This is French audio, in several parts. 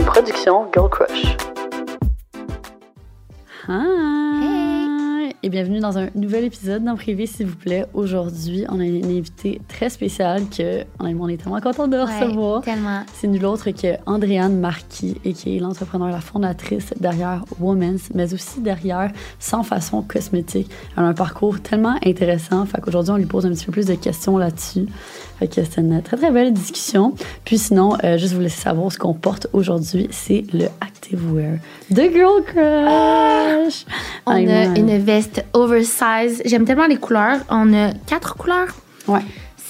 Une production Girl Crush. Hi! Et bienvenue dans un nouvel épisode d'En Privé, s'il vous plaît. Aujourd'hui, on a une invitée très spéciale que, honnêtement, on est tellement content de recevoir. Ouais, tellement. C'est nul autre que Andréane Marquis, et qui est l'entrepreneur, la fondatrice derrière Women's, mais aussi derrière Sans Façon Cosmétique. Elle a un parcours tellement intéressant. Fait qu'aujourd'hui, on lui pose un petit peu plus de questions là-dessus. Fait que c'est une très, très belle discussion. Puis sinon, euh, juste vous laisser savoir ce qu'on porte aujourd'hui, c'est le Activewear de Girl Crush. On Hey, a man. une veste oversize. J'aime tellement les couleurs. On a quatre couleurs. Ouais.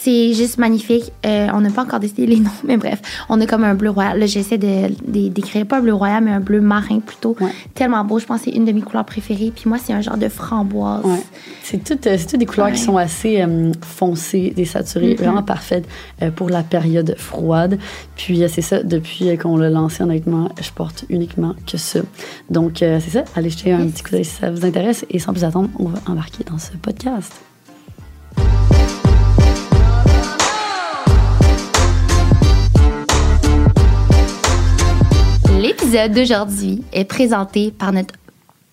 C'est juste magnifique. Euh, on n'a pas encore décidé les noms, mais bref. On a comme un bleu royal. Là, j'essaie de, d'écrire pas un bleu royal, mais un bleu marin plutôt. Ouais. Tellement beau. Je pense que c'est une de mes couleurs préférées. Puis moi, c'est un genre de framboise. Ouais. C'est toutes euh, des couleurs qui sont assez euh, foncées, désaturées, Mhm. vraiment parfaites euh, pour la période froide. Puis c'est ça, depuis qu'on l'a lancé, honnêtement, je porte uniquement que ça. Donc c'est ça, allez jeter un Yes. petit coup d'œil si ça vous intéresse. Et sans plus attendre, on va embarquer dans ce podcast. L'épisode d'aujourd'hui est présenté par notre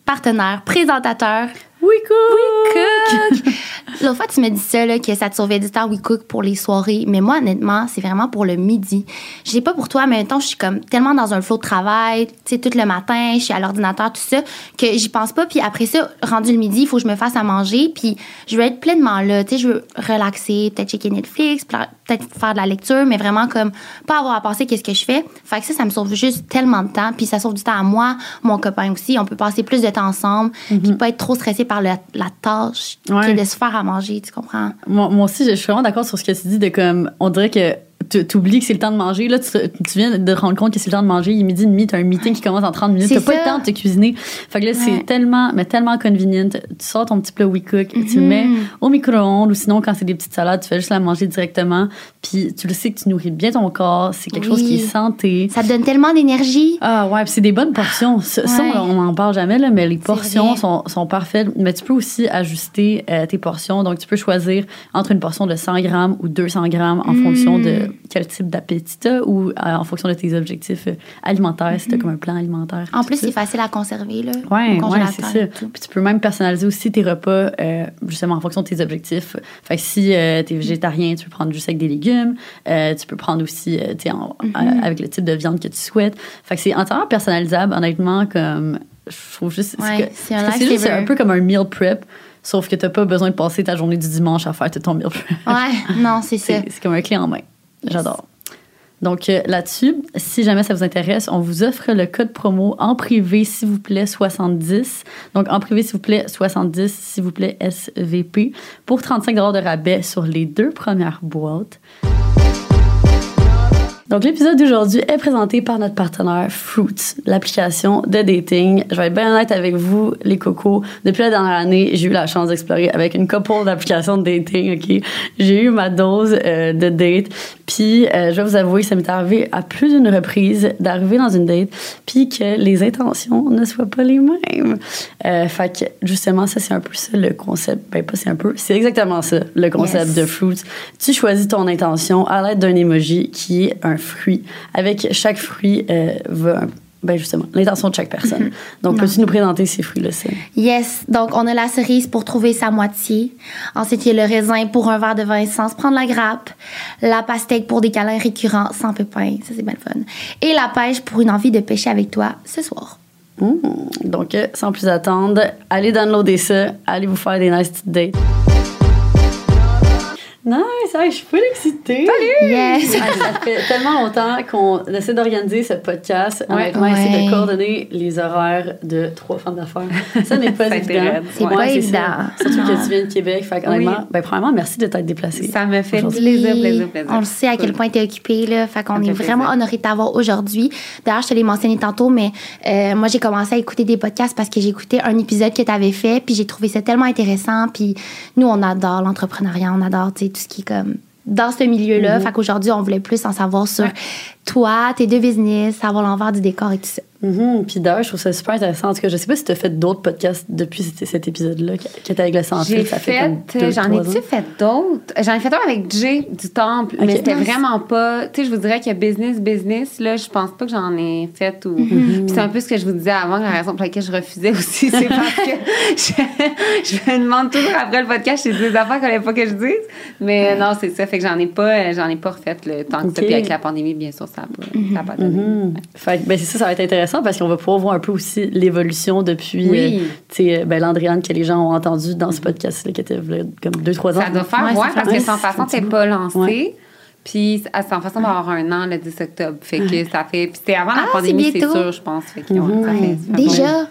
partenaire présentateur Oui, Cook. L'autre fois, tu m'as dit ça, là, que ça te sauvait du temps, We Cook, pour les soirées. Mais moi, honnêtement, c'est vraiment pour le midi. Je sais pas pour toi, mais maintenant, je suis comme tellement dans un flot de travail, tu sais, tout le matin, je suis à l'ordinateur, tout ça, que j'y pense pas. Puis après ça, rendu le midi, il faut que je me fasse à manger. Puis je veux être pleinement là, tu sais, je veux relaxer, peut-être checker Netflix, peut-être faire de la lecture, mais vraiment comme pas avoir à penser qu'est-ce que je fais. Fait que ça, ça me sauve juste tellement de temps. Puis ça sauve du temps à moi, mon copain aussi. On peut passer plus de temps ensemble, puis pas être trop stressé par la tâche Ouais. que de se faire à manger, tu comprends? Moi, moi aussi, je suis vraiment d'accord sur ce que tu dis de comme, on dirait que tu oublies que c'est le temps de manger. Là, tu, tu viens de te rendre compte que c'est le temps de manger. Il est midi et demi, tu as un meeting qui commence en 30 minutes. Tu pas le temps de te cuisiner. Fait que là, Ouais. c'est tellement, mais tellement convenient. Tu sors ton petit plat We Cook, tu le mets au micro-ondes ou sinon, quand c'est des petites salades, tu fais juste la manger directement. Puis tu le sais que tu nourris bien ton corps. C'est quelque chose qui est santé. Ça te donne tellement d'énergie. Ah ouais, puis c'est des bonnes portions. Ça, on n'en parle jamais, là, mais les portions sont, sont parfaites. Mais tu peux aussi ajuster euh, tes portions. Donc, tu peux choisir entre une portion de 100 grammes ou 200 grammes en Mm. fonction de quel type d'appétit tu as ou euh, en fonction de tes objectifs euh, alimentaires, si tu as comme un plan alimentaire. En plus, c'est facile à conserver, là. Ouais, ouais, c'est ça. Puis tu peux même personnaliser aussi tes repas, euh, justement en fonction de tes objectifs. Fait que si tu es végétarien, tu peux prendre juste avec des légumes. Euh, tu peux prendre aussi, euh, tu en- Mhm. euh, avec le type de viande que tu souhaites. Fait que c'est entièrement personnalisable, honnêtement, comme je trouve juste. Ouais, c'est un un peu comme un meal prep, sauf que t'as pas besoin de passer ta journée du dimanche à faire ton meal prep. Ouais, non, c'est ça. C'est comme un clé en main. J'adore. Donc euh, là-dessus, si jamais ça vous intéresse, on vous offre le code promo en privé, s'il vous plaît, 70. Donc en privé, s'il vous plaît, 70, s'il vous plaît, SVP, pour 35 de rabais sur les deux premières boîtes. Donc, l'épisode d'aujourd'hui est présenté par notre partenaire Fruits, l'application de dating. Je vais être bien honnête avec vous, les cocos. Depuis la dernière année, j'ai eu la chance d'explorer avec une couple d'applications de dating, OK? J'ai eu ma dose euh, de date. Puis, euh, je vais vous avouer, ça m'est arrivé à plus d'une reprise d'arriver dans une date puis que les intentions ne soient pas les mêmes. Euh, fait que, justement, ça, c'est un peu ça le concept. Ben, pas c'est un peu, c'est exactement ça, le concept Yes. de Fruits. Tu choisis ton intention à l'aide d'un emoji qui est un fruit. Avec chaque fruit, euh, va, ben justement, l'intention de chaque personne. Donc, Non. peux-tu nous présenter ces fruits-là? Yes, donc on a la cerise pour trouver sa moitié. Ensuite, il y a le raisin pour un verre de vin sans se prendre la grappe. La pastèque pour des câlins récurrents sans pépins, ça c'est bien le fun. Et la pêche pour une envie de pêcher avec toi ce soir. Mmh. Donc, euh, sans plus attendre, allez downloader ça, allez vous faire des nice petites dates. Nice, hey, je suis full excitée. Yes! Ah, ça fait tellement longtemps qu'on essaie d'organiser ce podcast. Honnêtement, Ouais. essayer de coordonner les horaires de trois femmes d'affaires. Ça n'est pas évident. C'est Ouais, pas ça. évident. Surtout que tu viens de Québec. Fait que, honnêtement, ben, premièrement, merci de t'être déplacée. Ça me fait plaisir, plaisir, plaisir. On le sait à quel point tu es occupée, là. Fait qu'on est vraiment plaisir. honoré de t'avoir aujourd'hui. D'ailleurs, je te l'ai mentionné tantôt, mais euh, moi, j'ai commencé à écouter des podcasts parce que j'ai écouté un épisode que tu avais fait, puis j'ai trouvé ça tellement intéressant. Puis nous, on adore l'entrepreneuriat, on adore, tu sais, tout ce qui est comme dans ce milieu-là. Fait qu'aujourd'hui, on voulait plus en savoir sur toi, tes deux business, savoir l'envers du décor et tout ça. Mhm. Puis d'ailleurs, je trouve ça super intéressant. En tout cas, je sais pas si tu as fait d'autres podcasts depuis cet, épisode-là qui était avec le santé. J'ai fait, deux, j'en ai-tu fait d'autres? J'en ai fait un avec Jay du Temple, mais Ok. c'était vraiment pas. Tu sais, je vous dirais que business, business, là, je pense pas que j'en ai fait. Ou... Mm-hmm. Puis c'est un peu ce que je vous disais avant, la raison pour laquelle je refusais aussi, c'est parce que je, je me demande toujours après le podcast, j'ai des affaires qu'il fallait pas que je dise. Mais euh, non, c'est ça. Fait que j'en ai pas, j'en ai pas refait le temps que Ok. ça. Puis avec la pandémie, bien sûr, ça a pas, donné. Mhm. Fait que, ben, c'est ça, ça va être intéressant parce qu'on va pouvoir voir un peu aussi l'évolution depuis Oui. euh, sais, ben, l'Andréane que les gens ont entendu dans ce podcast-là qui était là, comme deux, trois ans. Ça doit faire, Ouais, ouais, parce que sans façon, t'es pas lancé. Ouais. Puis à sans façon d'avoir un an le 10 octobre. Fait que ça fait. Puis c'était avant la Ah, pandémie, c'est sûr, je pense. Fait que, ouais, Mhm. ça fait- Ouais. ça fait bon.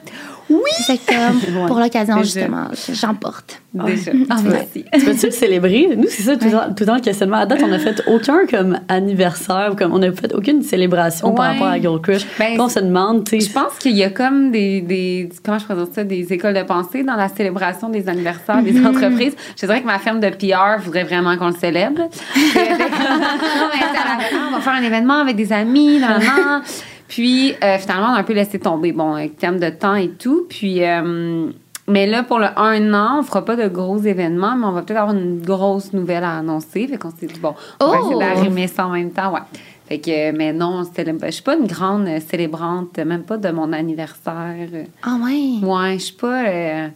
Oui! Exactement. Pour l'occasion, justement, j'emporte. Déjà. Ah, ouais. aussi. Tu peux-tu le célébrer? Nous, c'est ça, tout, le temps- tout temps le questionnement. À date, on n'a fait aucun comme anniversaire, ou comme on n'a fait aucune célébration par Ouais. rapport à Girl Crush. Ben, on se demande, tu sais. Je pense qu'il y a comme des, des comment je présente ça, des écoles de pensée dans la célébration des anniversaires des Mhm. entreprises. Je dirais que ma firme de PR voudrait vraiment qu'on le célèbre. Puis, non, mais ça, la- ah, on va faire un événement avec des amis, nan. Puis euh, finalement, on a un peu laissé tomber, bon, avec termes de temps et tout. Puis euh, mais là, pour le un an, on fera pas de gros événements, mais on va peut-être avoir une grosse nouvelle à annoncer. Fait qu'on s'est dit, bon, on va Oh! essayer d'arrimer ça en même temps, ouais. Fait que, mais non, je suis pas une grande célébrante, même pas de mon anniversaire. Ah ouais? Ouais, je suis pas. euh,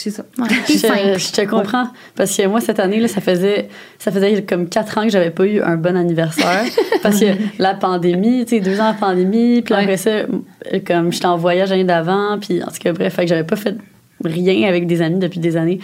c'est ça. Ouais. Je, Plus simple. je te comprends. Parce que moi, cette année, là, ça faisait, ça faisait comme quatre ans que j'avais pas eu un bon anniversaire. parce que la pandémie, tu sais, deux ans de pandémie, puis Ouais. après ça, comme j'étais en voyage l'année d'avant, puis en tout cas, bref, fait que j'avais pas fait rien avec des amis depuis des années.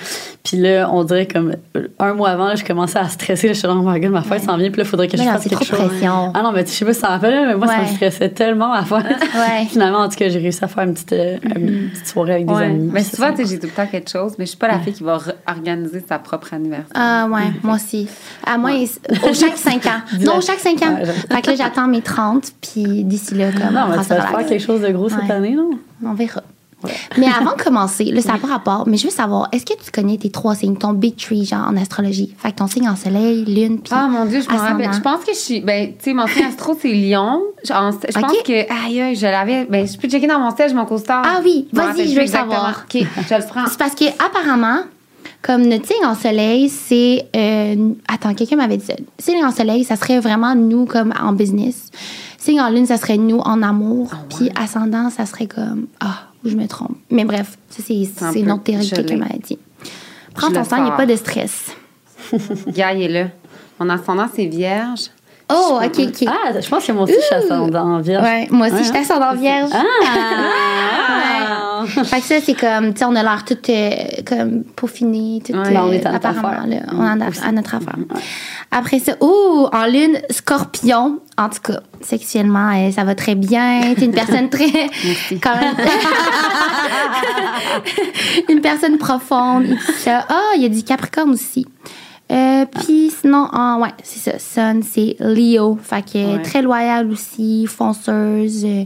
Puis là, on dirait comme un mois avant, là, je commençais à stresser. Là, je suis là, oh my god, ma fête s'en vient, puis là, il faudrait que Mais je non, fasse c'est quelque trop chose. de pression. Ah non, mais tu- je sais pas si ça en rappelle, mais moi, ça me Ouais. stressait tellement à faire. Ouais. Finalement, en tout cas, j'ai réussi à faire une petite, euh, une petite soirée avec des Ouais. amis. Mais souvent, tu sais, j'ai tout le temps quelque chose, mais je suis pas la fille qui va organiser sa propre anniversaire. Ah ouais, moi aussi. À moi, au chaque 5 ans. Non, au chaque 5 ans. Ouais, fait que là, j'attends mes 30, puis d'ici là, comme, Non, on mais tu ça vas faire quelque chose de gros cette Ouais. année, non? On verra. Mais avant de commencer, là, ça n'a pas rapport, mais je veux savoir, est-ce que tu connais tes trois signes, ton big tree, genre en astrologie? Fait que ton signe en soleil, lune, puis. Ah mon Dieu, je me rappelle. Je pense que je suis. Ben, tu sais, mon signe astro, c'est Lion. Je pense Ok. que. Aïe, aïe, je l'avais. Ben, je peux checker dans mon stage, mon co-star. Ah oui, vas-y, je veux savoir. OK, je le prends. C'est parce que apparemment, comme notre signe en soleil, c'est. euh, attends, quelqu'un m'avait dit ça. Signe en soleil, ça serait vraiment nous comme en business. Signe en lune, ça serait nous en amour. Ah Puis ascendant, ça serait comme. Ah, ou je me trompe. Mais bref, ça, c'est un c'est une autre théorie que quelqu'un m'avait dit. Prends ton sang, il n'y a pas de stress. Gars, il est là. Mon ascendant, c'est vierge. Oh, ok, ok. Ah, je pense que moi aussi, je suis ascendant en vierge. Ouais, moi aussi, Ouais, je suis ascendant vierge. Ah! Fait que ça, c'est comme, tu sais, on a l'air tout euh, comme peaufiné, tout Ouais, euh, on est à notre affaire. là, on en a à notre affaire. Après ça, ouh, en lune, scorpion. En tout cas, sexuellement, euh, ça va très bien. T'es une personne très. quand même. une personne profonde et tout ça. Ah, il y a du capricorne aussi. Euh, Puis sinon, ah, ouais, c'est ça. Sun, c'est Leo. Fait que Ouais. très loyale aussi, fonceuse. euh,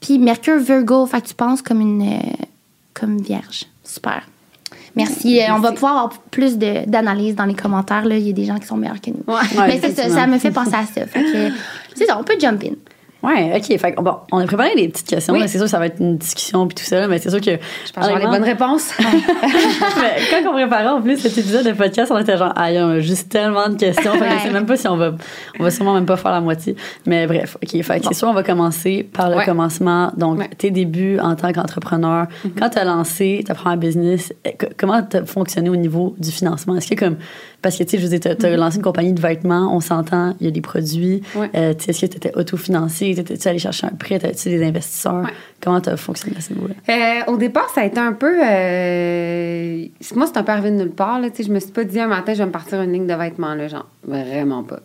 puis Mercure Virgo, fait que tu penses comme une euh, comme vierge. Super. Merci. Euh, on va pouvoir avoir plus d'analyse dans les commentaires. Là. Il y a des gens qui sont meilleurs que nous. Ouais, Mais c'est ça, ça me fait penser à ça. Fait que, c'est ça, on peut jump in. Ouais, ok. Fait bon, on a préparé des petites questions. Oui. C'est sûr que ça va être une discussion puis tout ça, mais c'est sûr que. Je pense avoir les bonnes réponses. mais quand on préparait en plus cet épisode de podcast, on était genre, aïe, on a juste tellement de questions. Fait je sais même pas si on va, on va sûrement même pas faire la moitié. Mais bref, ok. Fait que c'est sûr, on va commencer par le Ouais. commencement. Donc, Ouais. tes débuts en tant qu'entrepreneur. Quand tu as lancé ta première business, eh, co- comment tu as fonctionné au niveau du financement? Est-ce que comme, parce que tu sais, je veux dire, tu as, lancé une compagnie de vêtements, on s'entend, il y a des produits. Ouais. Euh, tu sais, Est-ce que tu étais autofinancé? Étais-tu allé chercher un prêt? T'avais-tu des investisseurs? Ouais. Comment tu as fonctionné à ce niveau-là? Euh, au départ, ça a été un peu. euh, Moi, c'est un peu arrivé de nulle part. Là. Je me suis pas dit un matin, je vais me partir une ligne de vêtements. Là, genre, vraiment pas.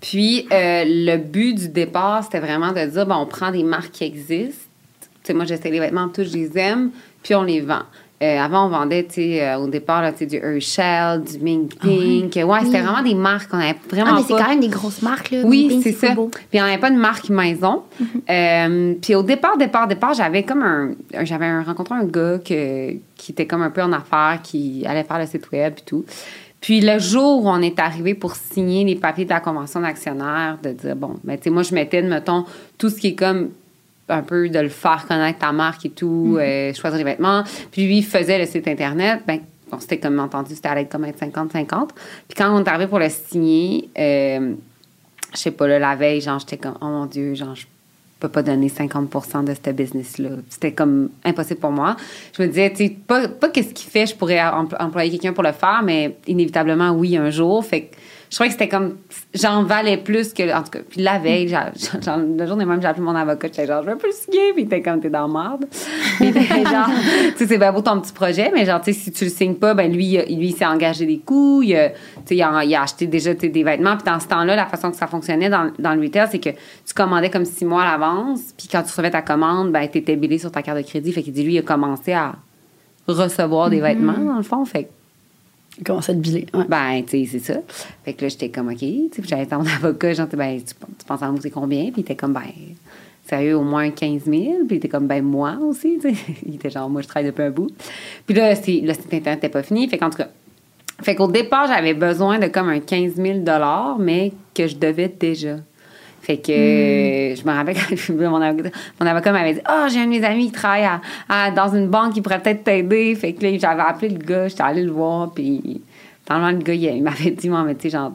Puis, euh, le but du départ, c'était vraiment de dire bon, on prend des marques qui existent. Tu sais, moi, j'essaie les vêtements, tous, je les aime, puis on les vend. Euh, avant, on vendait, tu sais, euh, au départ, là, du Herschel, du Mink Pink. ouais, c'était Oui. vraiment des marques avait vraiment Ah, mais c'est quand même des grosses marques, là. Oui, c'est ça. Puis il n'y en avait pas de marque maison. Euh, puis au départ, départ, départ, j'avais comme un. un- J'avais un- rencontré un gars que- qui était comme un peu en affaires, qui allait faire le site web et tout. Puis le jour où on est arrivé pour signer les papiers de la convention d'actionnaire, de dire, bon, ben, tu sais, moi, je mettais, mettons, tout ce qui est comme un peu de le faire connaître ta marque et tout, euh, choisir les vêtements. Puis lui, il faisait le site Internet. Ben, c'était comme entendu, c'était à l'aide comme être 50-50. Puis quand on est arrivé pour le signer, euh, je sais pas, là, la veille, genre, j'étais comme, oh mon Dieu, genre, je peux pas donner 50% de ce business-là. C'était comme impossible pour moi. Je me disais, tu sais, pas, pas qu'est-ce qu'il fait, je pourrais empl- employer quelqu'un pour le faire, mais inévitablement, oui, un jour. Fait que je crois que c'était comme, j'en valais plus que, en tout cas, puis la veille, genre, le jour même, j'ai appelé mon avocat, j'étais genre, je veux plus signer, puis était comme, t'es dans merde. Puis genre, tu sais, c'est bien beau ton petit projet, mais genre, tu sais, si tu le signes pas, ben lui, il a- lui, il s'est engagé des coûts, il a, tu sais, il a, il a acheté déjà des vêtements, puis dans ce temps-là, la façon que ça fonctionnait dans, dans le retail, c'est que tu commandais comme six mois à l'avance, puis quand tu recevais ta commande, ben t'étais billé sur ta carte de crédit, fait qu'il dit, lui, il a commencé à recevoir des vêtements, dans le fond, fait que Il commence à bilé. Ouais. ben, tu sais, c'est ça. Fait que là, j'étais comme, OK. J'avais mon avocat, genre, ben, tu, tu penses à moi, c'est combien? Puis il était comme, ben, sérieux, au moins 15 000. Puis il était comme, ben, moi aussi, tu sais. Il était genre, moi, je travaille depuis un bout. Puis là, c'est- le site Internet n'était pas fini. Fait qu'en tout cas, fait qu'au départ, j'avais besoin de comme un 15 000 mais que je devais déjà. Fait que euh, je me rappelle quand mon avocat, mon avocat m'avait dit Ah, j'ai un de mes amis qui travaille à- à- dans une banque qui pourrait peut-être t'aider. Fait que là, j'avais appelé le gars, j'étais allée le voir, puis dans le moment, le gars, il, il m'avait dit Moi, mais tu sais, genre,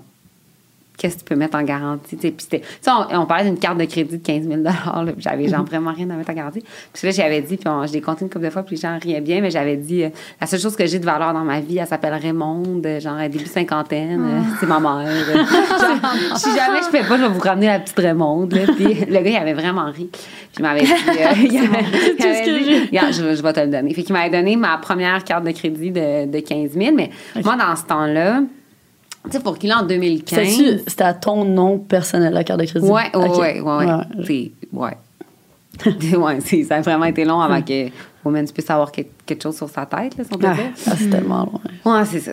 qu'est-ce que tu peux mettre en garantie? Puis on, on parlait d'une carte de crédit de 15 000 là, j'avais genre vraiment rien à mettre en garantie. Puis là, j'avais dit, puis on- je l'ai compté une couple de fois, puis les gens riaient bien, mais j'avais dit euh, La seule chose que j'ai de valeur dans ma vie, elle s'appelle Raymond, euh, genre, début cinquantaine, euh, c'est ma mère. Genre, si jamais je fais pas, je vais vous ramener la petite Raymond. Là. Puis le gars, il avait vraiment ri. Puis il m'avait dit. euh, il avait- il tout ce avait que dit- j'ai. Regarde, je, je vais te le donner. Fait qu'il m'avait donné ma première carte de crédit de, de 15 000. Mais moi, dans ce temps-là, tu sais, pour qu'il ait en 2015. C'était-tu- C'était à ton nom personnel, la carte de crédit? Ouais, ouais, Ok. ouais, ouais, ouais. Ça a vraiment été long avant que Woman puisse avoir que- quelque chose sur sa tête, là, si on peut Ah, dire. ah, c'est tellement loin. Ouais, c'est ça.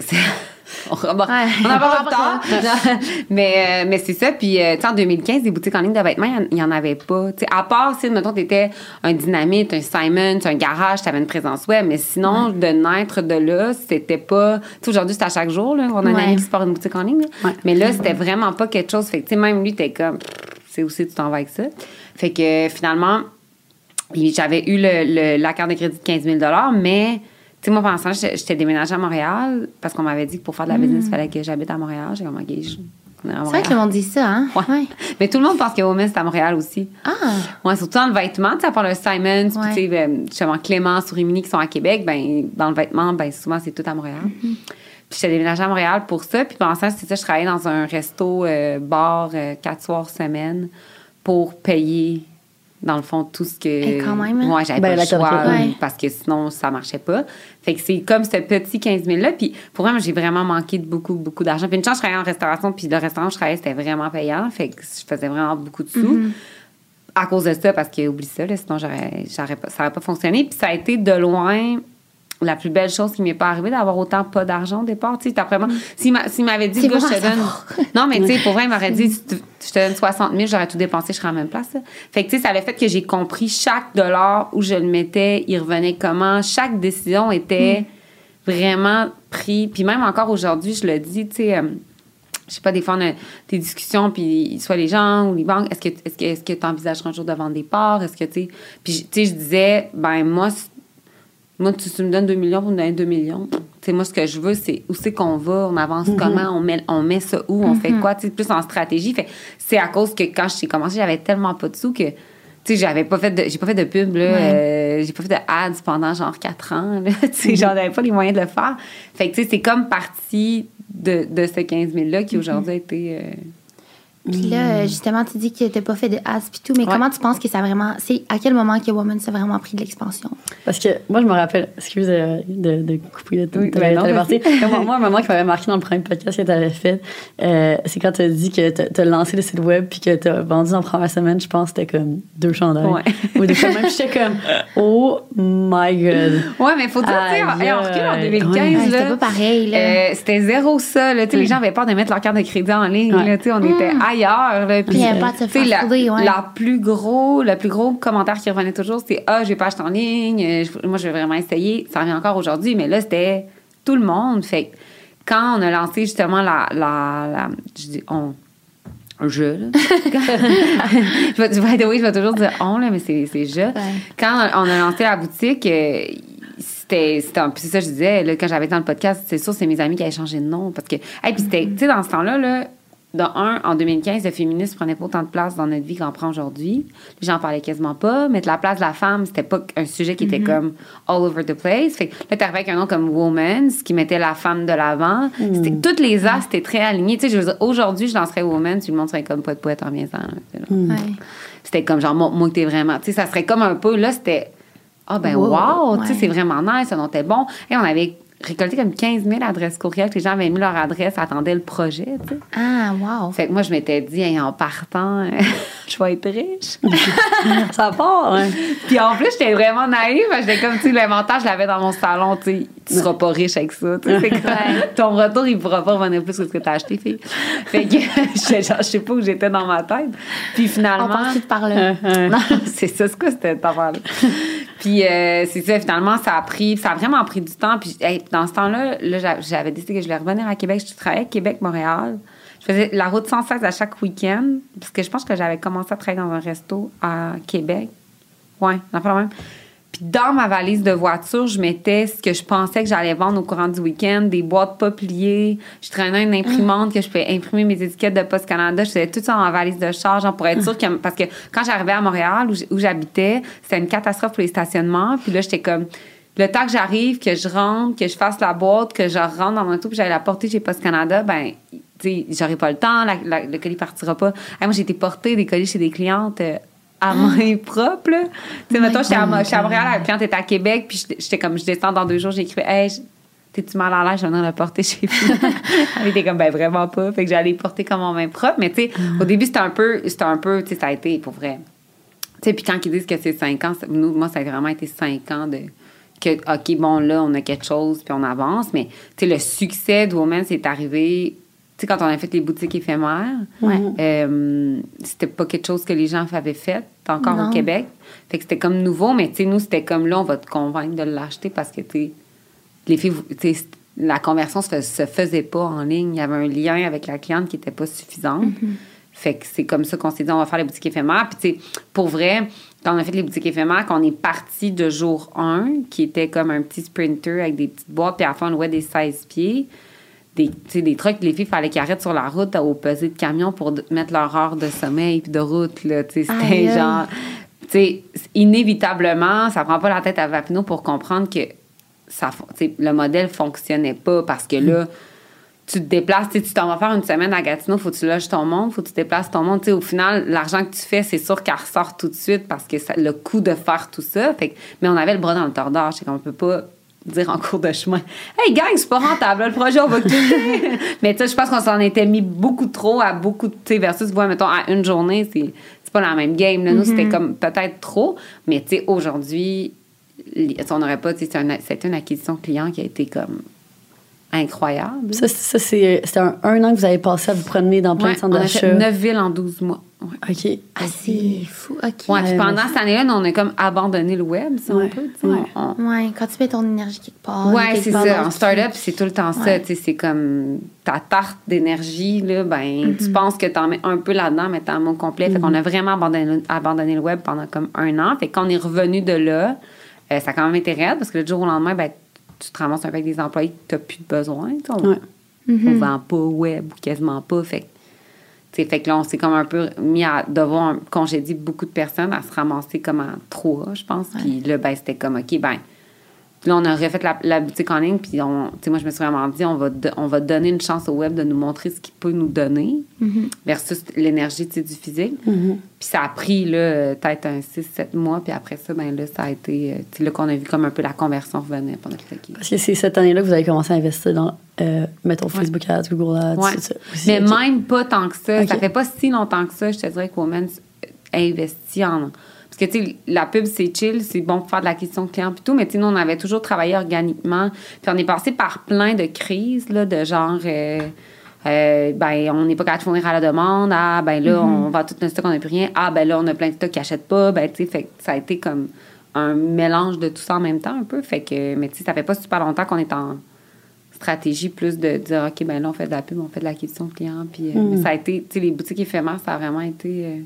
On, on, Ouais. on en parlera plus tard. mais euh, mais c'est ça. Puis, euh, tu sais, en 2015, des boutiques en ligne de vêtements, il n'y en, avait pas. À part si, mettons, tu étais un Dynamite, un Simon, un garage, tu avais une présence web. Mais sinon, de naître de là, c'était pas. Tu sais, aujourd'hui, c'est à chaque jour. Là, on a un Ouais. ami qui se porte une boutique en ligne. là. Ouais. Mais là, c'était vraiment pas quelque chose. Fait que, tu sais, même lui, t'es comme. C'est aussi, tu t'en vas avec ça. Fait que finalement, j'avais eu le, le- la carte de crédit de 15 000 mais, sais, moi, temps, j'étais déménagée à Montréal parce qu'on m'avait dit que pour faire de la business, il fallait que j'habite à Montréal. J'ai comme, OK, je. Mm. C'est vrai que le monde dit ça, hein? Ouais. Mais tout le monde pense que Women, c'est à Montréal aussi. Ah! Ouais, surtout dans le vêtement, tu sais, à part le Simons, puis tu sais, ben, justement, Clémence ou Rimini qui sont à Québec, ben, dans le vêtement, ben, souvent, c'est tout à Montréal. Mm-hmm. Puis j'étais déménagée à Montréal pour ça. Puis pendant ça, c'est ça, je travaillais dans un resto euh, bar euh, quatre soirs semaine pour payer, dans le fond, tout ce que. Et quand même, hein? Ouais, j'avais Ben, pas le choix. Ouais. parce que sinon, ça marchait pas. Fait que c'est comme ce petit 15 000-là. Puis pour moi, j'ai vraiment manqué de beaucoup, beaucoup d'argent. Puis une chance, je travaillais en restauration. Puis le restaurant où je travaillais, c'était vraiment payant. Fait que je faisais vraiment beaucoup de sous. Mm-hmm. À cause de ça, parce que oublie ça, là, sinon j'aurais, j'aurais pas, ça n'aurait pas fonctionné. Puis ça a été de loin la plus belle chose qui m'est pas arrivée d'avoir autant pas d'argent au départ. Tu sais, après, moi, s'il, s'il m'avait dit, gars, bon je te donne. Non, mais tu sais, pour vrai, il m'aurait dit, si tu- je te donne 60 000, j'aurais tout dépensé, je serais à la même place. là. Fait que, tu sais, ça avait fait que j'ai compris chaque dollar où je le mettais, il revenait comment. Chaque décision était vraiment prise. Puis même encore aujourd'hui, je le dis, tu sais. euh, je sais pas, des fois, on a des discussions, puis soit les gens ou les banques, est-ce que tu envisagerais un jour de vendre des parts? Est-ce que, tu sais. Puis, tu sais, je disais, ben, moi, moi, tu, tu me donnes 2 millions pour me donner 2 millions. Sais, moi, ce que je veux, c'est où c'est qu'on va, on avance comment, on met, on met ça où, on fait quoi, tu sais, plus en stratégie. Fait c'est à cause que quand j'ai commencé, j'avais tellement pas de sous que, tu sais, j'avais pas fait de, j'ai pas fait de pub, là, euh, j'ai pas fait de ads pendant genre 4 ans, tu sais, j'en avais pas les moyens de le faire. Fait que, tu sais, c'est comme partie de, de ce 15 000-là qui aujourd'hui a été. euh, Puis là, euh, justement, tu dis que t'as pas fait de ads puis tout, mais Ouais. comment tu penses que ça a vraiment. C'est à quel moment que Woman s'est vraiment pris de l'expansion? Parce que moi, je me rappelle, excuse euh, de, de couper le Oui, ta- ben. Mais moi, un moment qui m'avait marqué dans le premier podcast que tu avais fait, euh, c'est quand tu as dit que tu as lancé le site web puis que tu as vendu en première semaine, je pense que c'était comme deux chandails. Ouais. Ou des fois même, j'étais comme, oh my god. Ouais, mais faut dire, tu sais, Aïe, on recule en aïe. 2015, Ouais, c'était pas pareil, là. Euh, c'était zéro ça. Là. Tu sais, Les gens avaient peur de mettre leur carte de crédit en ligne. Ouais. Là, tu sais, on était ailleurs. Là, Puis faire la, ouais. la plus gros, le plus gros commentaire qui revenait toujours, c'était Ah, j'ai pas acheté en ligne. euh, je- moi, je vais vraiment essayer. Ça revient encore aujourd'hui. Mais là, c'était tout le monde. Fait quand on a lancé justement la. la, la je dis on. Un jeu, là. je, vais, by the way, je vais toujours dire on, là, mais c'est c'est je. Quand on a lancé la boutique, euh, c'était c'était un- puis c'est ça je disais là, quand j'avais été dans le podcast c'est sûr c'est mes amis qui avaient changé de nom parce que hey, puis c'était tu sais dans ce temps-là là dans un, en 2015, le féminisme prenait pas autant de place dans notre vie qu'on prend aujourd'hui. Les gens en parlaient quasiment pas. Mettre la place de la femme, c'était pas un sujet qui était comme all over the place. Fait que là, t'arrivais avec un nom comme Woman's, qui mettait la femme de l'avant. C'était Toutes les as, c'était très aligné. Tu sais, je veux dire, aujourd'hui, je lancerais Woman's, tout le monde serait comme poète, poète, tu sais, là. Ouais. C'était comme genre, moi, moi que t'es vraiment. Tu sais, ça serait comme un peu. Là, c'était. Ah, ben, Wow. wow! Tu sais, c'est vraiment nice, ça nom était bon. Et on avait récolté comme 15 000 adresses courriels, que les gens avaient mis leur adresse, attendaient le projet, tu sais. Ah, wow. Fait que moi, je m'étais dit, Hey, en partant, je vais être riche. Ça part, hein? Puis en plus, j'étais vraiment naïve. J'étais comme, tu sais, l'inventaire, je l'avais dans mon salon, tu sais, tu seras pas riche avec ça. tu sais. Ton retour, il pourra pas revenir plus que ce que t'as acheté, fille. Fait que, genre, je sais pas où j'étais dans ma tête. Puis On finalement. passe tout par là. Non, c'est ça, c'est quoi cette affaire-là? Puis euh, c'est ça, finalement, ça a pris, ça a vraiment pris du temps. Puis dans ce temps-là, là, j'a- j'avais décidé que je voulais revenir à Québec. Je travaillais Québec, Montréal. Je faisais la route 116 à chaque week-end, parce que je pense que j'avais commencé à travailler dans un resto à Québec. Ouais, la fois même. Dans ma valise de voiture, je mettais ce que je pensais que j'allais vendre au courant du week-end, des boîtes pas pliées. Je traînais une imprimante que je pouvais imprimer mes étiquettes de Post Canada. Je faisais tout ça ma valise de charge genre, pour être sûre que parce que quand j'arrivais à Montréal où j'habitais, c'était une catastrophe pour les stationnements. Puis là, j'étais comme le temps que j'arrive, que je rentre, que je fasse la boîte, que je rentre dans mon auto, puis j'allais la porter chez Post Canada, ben j'aurai pas le temps, le colis partira pas. Moi, j'ai été porter des colis chez des clientes euh, à main propre. Tu sais, mettons, j'étais à, à Montréal, la cliente était à Québec, puis j'étais- comme, je descends dans deux jours, écrit, hey, t'es-tu mal à l'aise, je vais venir le porter chez vous. Elle était comme, ben vraiment pas. Fait que j'allais porter comme en main propre. Mais tu sais, au début, c'était un peu, c'était un peu, tu sais, ça a été pour vrai. Tu sais, puis quand ils disent que c'est cinq ans, nous, moi, ça a vraiment été cinq ans de. Que, OK, bon, là, on a quelque chose, puis on avance. Mais, tu sais, le succès de Woman, c'est arrivé. Sais, quand on a fait les boutiques éphémères, Ouais. euh, c'était pas quelque chose que les gens avaient fait encore Non. au Québec. Fait que c'était comme nouveau, mais tu sais, nous, c'était comme là, on va te convaincre de l'acheter parce que, tu les filles, tu sais, la conversion se, se faisait pas en ligne. Il y avait un lien avec la cliente qui était pas suffisant. Fait que c'est comme ça qu'on s'est dit, on va faire les boutiques éphémères. Puis, tu sais, pour vrai, quand on a fait les boutiques éphémères, qu'on est parti de jour 1, qui était comme un petit sprinter avec des petites boîtes, puis à la fin, on louait des 16 pieds. Des, des trucs, les filles, fallait qu'ils arrêtent sur la route au pesé de camion pour mettre leur heure de sommeil puis de route. Là, c'était genre. Inévitablement, ça prend pas la tête à Vapiano pour comprendre que ça, le modèle fonctionnait pas parce que là, tu te déplaces, tu t'en vas faire une semaine à Gatineau, faut que tu loges ton monde, faut que tu déplaces ton monde. Au final, l'argent que tu fais, c'est sûr qu'elle ressort tout de suite parce que ça, le coût de faire tout ça. Fait mais on avait le bras dans le tordage, c'est qu'on peut pas dire en cours de chemin Hey gang, c'est pas rentable, le projet, on va quitter. mais tu sais, je pense qu'on s'en était mis beaucoup trop à beaucoup de. Tu sais, versus, vois, mettons, à une journée, c'est c'est pas la même game. Là. Nous, c'était comme peut-être trop, mais tu sais, aujourd'hui, on n'aurait pas. tu sais, c'était une acquisition client qui a été comme incroyable. Ça, c'est- ça, c'est un, un an que vous avez passé à vous promener dans plein Ouais, de centres on a fait d'achat. 9 villes en 12 mois. Ouais. OK. Ah, c'est fou. OK. Ouais, puis pendant mais- cette année-là, on a comme abandonné le web, si Ouais, on peut. tu ouais. On- on- Ouais, quand tu mets ton énergie quelque part. Ouais, c'est ça. En start-up, c'est tout le temps ça. Tu c'est comme ta tarte d'énergie, là, ben, tu penses que t'en mets un peu là-dedans, mais t'en mets au complet. Fait qu'on a vraiment abandonné, abandonné le web pendant comme un an. Fait qu'on est revenu de là, euh, ça a quand même été raide parce que le jour au lendemain, ben, tu te ramasses un peu avec des employés que t'as plus de besoin. tu. On, Ouais. on vend pas web ou quasiment pas. Fait que tu sais, fait que là, on s'est comme un peu mis à devoir congédier beaucoup de personnes, à se ramasser comme à trois, je pense. Puis là, ben, c'était comme, OK, ben, là, on a refait la, la boutique en ligne, puis on, tu sais, moi, je me suis vraiment dit, on va, do- on va donner une chance au web de nous montrer ce qu'il peut nous donner versus l'énergie, du physique. Puis ça a pris, là, peut-être un 6-7 mois, puis après ça, ben là, ça a été, euh, tu sais, là qu'on a vu comme un peu la conversion revenir pendant que OK. Parce que c'est cette année-là que vous avez commencé à investir dans, euh, mettons, Facebook Ads, Google Ads, Ouais. tout ça. aussi. Mais même pas tant que ça. Ça fait pas si longtemps que ça, je te dirais que Women's investit en. Que, tu sais, la pub, c'est chill, c'est bon pour faire de l'acquisition de clients et tout, mais tu sais, nous, on avait toujours travaillé organiquement. Puis on est passé par plein de crises, là, de genre. euh, euh, ben, on n'est pas capable de fournir à la demande. Ah, ben là, on vend tout notre stock, on n'a plus rien. Ah, ben là, on a plein de stocks qui n'achètent pas. Ben, tu sais, fait que ça a été comme un mélange de tout ça en même temps, un peu. Fait que, mais tu sais, ça fait pas super longtemps qu'on est en stratégie plus de dire, OK, ben là, on fait de la pub, on fait de l'acquisition de clients. Puis euh, Mm. ça a été, tu sais, les boutiques éphémères, ça a vraiment été. euh,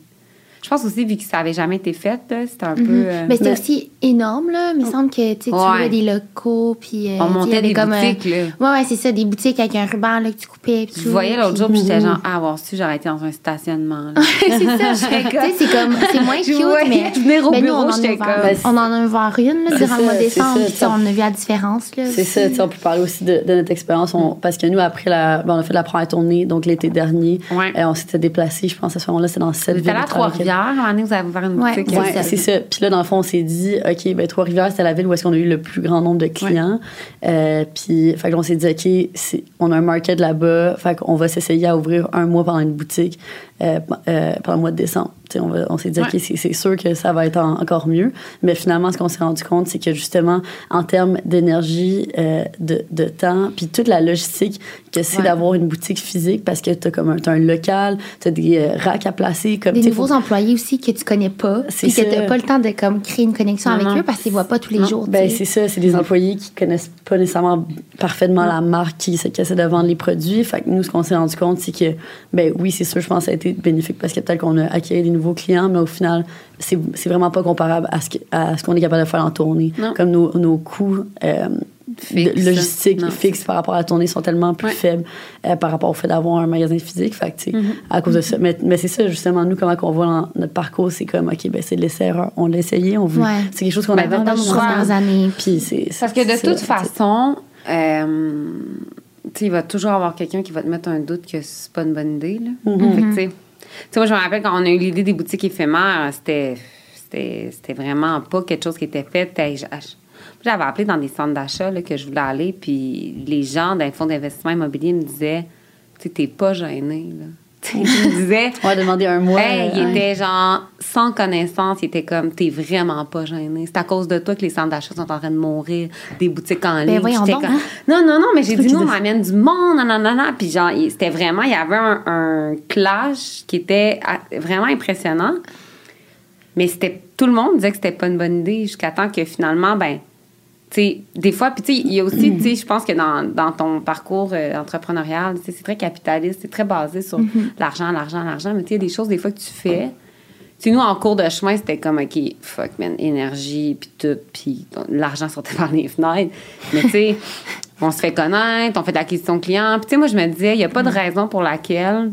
je pense aussi, vu que ça avait jamais été fait, là, c'était un peu. euh, Mais c'était mais- aussi énorme, là. Il me semble que tu Ouais. avais des locaux, puis. euh, on montait des comme, euh, boutiques, là. Ouais, ouais, c'est ça, des boutiques avec un ruban là, que tu coupais. puis Je voyais l'autre puis- jour, puis j'étais genre, ah, avoir su, j'aurais été dans un stationnement. là. c'est ça, je tu sais, c'est comme, c'est moins cute, mais. venir au mais nous, bureau, on en, a j'étais comme- on en a ouvert une, là, C'est durant le mois de c'est décembre, puis on a vu la différence, là. C'est ça, tu sais, on peut parler aussi de, notre expérience. on- Parce que nous, après, la, ben, on a fait la première tournée, donc l'été dernier, euh, on s'était déplacé, je pense, à ce moment-là, c'était dans Vous sept à un moment donné, vous avez ouvert une boutique. c'est Ouais, ça. c'est ça. Puis là, dans le fond, on s'est dit, OK, ben Trois-Rivières, c'était la ville où est-ce qu'on a eu le plus grand nombre de clients. Euh, puis, fait qu'on s'est dit, OK, c'est- on a un market là-bas, fait qu'on va s'essayer à ouvrir un mois pendant une boutique euh, euh, pendant le mois de décembre. Tu on, va- on s'est dit, OK, Ouais. c'est c'est sûr que ça va être en- encore mieux. Mais finalement, ce qu'on s'est rendu compte, c'est que justement, en termes d'énergie, euh, de, de temps, puis toute la logistique que c'est Ouais. d'avoir une boutique physique parce que tu as comme un, local, tu as des euh, racks à placer. Comme, Des tu nouveaux faut- employés aussi que tu connais pas, puis que t'as pas le temps de comme créer une connexion Non, avec eux parce qu'ils voient pas tous les Non. jours. tu Ben, c'est ça, c'est des employés qui connaissent pas nécessairement parfaitement la marque, qui, qui essaient de vendre les produits. Fait que nous, ce qu'on s'est rendu compte, c'est que, ben oui, c'est sûr, je pense que ça a été bénéfique parce que peut-être qu'on a acquis des nouveaux clients, mais au final, c'est c'est vraiment pas comparable à ce que- à ce qu'on est capable de faire en tournée. Non. Comme nos, nos coûts euh, de logistiques Non, fixes par rapport à la tournée sont tellement plus Ouais. faibles euh, par rapport au fait d'avoir un magasin physique. Fait que, Mm-hmm. à cause de ça. Mais, mais c'est ça, justement, nous, comment qu'on voit dans notre parcours, c'est comme, OK, ben c'est l'essai-erreur. On l'a essayé, on veut. Ouais. C'est quelque chose qu'on Ben, a dans nos années. puis c'est Parce que de c'est toute ça, façon, euh, il va toujours avoir quelqu'un qui va te mettre un doute que c'est pas une bonne idée. Là. Mm-hmm. Fait que, tu sais, moi, je me rappelle quand on a eu l'idée des boutiques éphémères, c'était, vraiment pas quelque chose qui était fait. J'avais appelé dans des centres d'achat que je voulais aller, puis les gens d'un fonds d'investissement immobilier me disaient Tu t'es pas gêné. Là. Ils me disaient Ouais, demander un mois. Hey, il était genre sans connaissance, il était comme t'es vraiment pas gêné. C'est à cause de toi que les centres d'achat sont en train de mourir, des boutiques en ligne. Ben voyons J'étais donc, comme- hein? Non, non, non, mais j'ai dit non, on m'amène du monde, non, non, non, non. Puis genre, il- c'était vraiment, il y avait un, un clash qui était vraiment impressionnant. Mais c'était tout le monde disait que c'était pas une bonne idée jusqu'à temps que finalement, ben, des fois, puis tu sais, il y a aussi, tu sais, je pense que dans, dans ton parcours euh, entrepreneurial, tu sais, c'est très capitaliste, c'est très basé sur l'argent, l'argent, l'argent, mais tu sais, il y a des choses des fois que tu fais. Tu sais, nous, en cours de chemin, c'était comme, OK, fuck, man, énergie, puis tout, puis l'argent sortait par les fenêtres. Mais tu sais, on se fait connaître, on fait de l'acquisition client. Puis tu sais, moi, je me disais, il n'y a pas de raison pour laquelle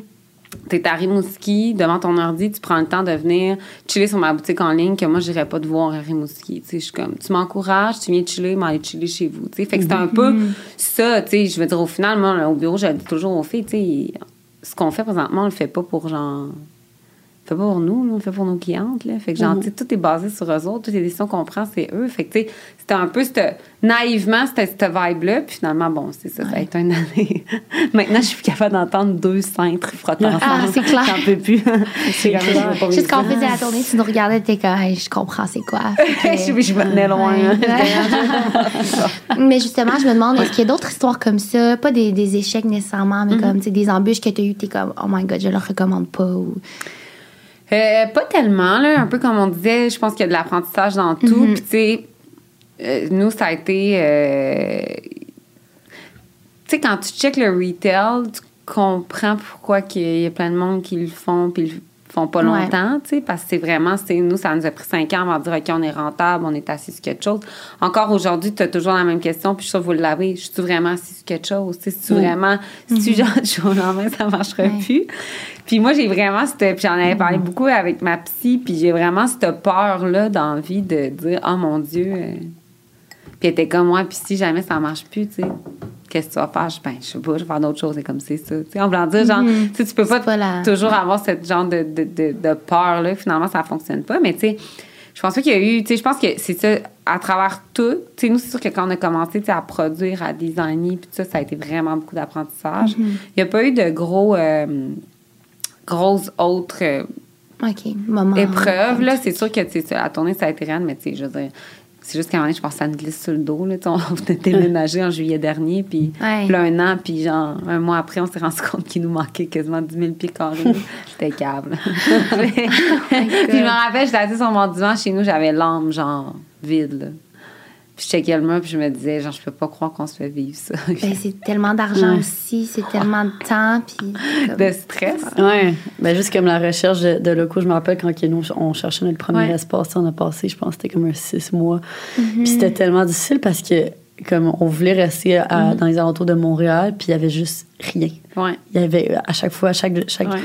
tu es à Rimouski, devant ton ordi, tu prends le temps de venir chiller sur ma boutique en ligne, que moi, je n'irais pas te voir à Rimouski. Tu sais, je suis comme, tu m'encourages, tu viens chiller, mais aller chiller chez vous. Tu sais, fait que c'est un peu ça, tu sais. Je veux dire, au final, moi, au bureau, je dis toujours aux filles, tu sais, ce qu'on fait présentement, on le fait pas pour genre. Le fait pas pour nous, nous, on le fait pour nos clientes. Là. Fait que, genre, sais, tout est basé sur eux autres. Toutes les décisions qu'on prend, c'est eux. Fait que, tu sais, c'était un peu cette- naïvement, c'était cette vibe-là. Puis finalement, bon, c'est ça, ça a été une année. Maintenant, je suis plus capable d'entendre deux cintres frotter ensemble. Ah, c'est clair. J'en peux plus. c'est clair. Juste quand on faisait la tournée, tu nous regardais, t'es comme, Hey, je comprends c'est quoi. Je, je me tenais loin. Ouais. mais justement, je me demande, est-ce qu'il y a d'autres histoires comme ça? Pas des, des échecs nécessairement, mais comme tu sais, des embûches que tu as eues, t'es comme, oh my god, je leur recommande pas. Ou... Euh, pas tellement, là. Un peu comme on disait, je pense qu'il y a de l'apprentissage dans tout. Puis, tu sais, euh, nous, ça a été. euh, tu sais, quand tu checkes le retail, tu comprends pourquoi qu'il y a plein de monde qui le font puis font pas Ouais. longtemps, tu sais, parce que c'est vraiment, c'est nous, ça nous a pris cinq ans avant de dire, OK, on est rentable, on est assis sur quelque chose. Encore aujourd'hui, tu as toujours la même question, puis je suis vous l'avez, je suis vraiment assis sur quelque chose, tu sais, si tu vraiment, si tu genre du jour au lendemain, ça marcherait Ouais. plus? Puis moi, j'ai vraiment cette, puis j'en avais parlé beaucoup avec ma psy, puis j'ai vraiment cette peur-là d'envie de dire, oh mon Dieu. Puis elle était comme moi, puis si jamais ça marche plus, tu sais, qu'est-ce que tu vas faire? Je, ben, je sais pas, je vais faire d'autres choses, et comme c'est ça. Tu sais, en voulant dire, genre, tu sais, tu peux pas, C'est pas la- toujours avoir cette genre de, de, de, de peur-là, finalement, ça fonctionne pas. Mais tu sais, je pense pas qu'il y a eu, tu sais, je pense que c'est ça, à travers tout, tu sais, nous, c'est sûr que quand on a commencé, tu sais, à produire, à designer, puis tout ça, ça a été vraiment beaucoup d'apprentissage. Il n'y a pas eu de gros, euh, grosses autres euh, OK, là. C'est sûr que, tu sais, la tournée, ça a été raide, mais tu sais, je veux dire, c'est juste qu'à un moment donné, je pense que ça nous glisse sur le dos, là. On venait déménager en juillet dernier, puis Ouais. là, un an, puis genre, un mois après, on s'est rendu compte qu'il nous manquait quasiment 10 000 pieds carrés. C'était câble. puis je me rappelle, j'étais assise sur mon divan chez nous, j'avais l'âme, genre, vide, là. Puis le mur, puis je me disais, genre, je peux pas croire qu'on se fait vivre ça. Ben, c'est tellement d'argent aussi, c'est tellement de temps, puis... comme- de stress. Ouais. Ben, juste comme la recherche de, de locaux, je me rappelle quand nous, on cherchait notre premier Ouais. espace, on a passé, je pense, c'était comme un six mois. Puis c'était tellement difficile parce que, comme on voulait rester à- dans les alentours de Montréal, puis il y avait juste rien. Ouais. Il y avait à chaque fois, à chaque, chaque Ouais.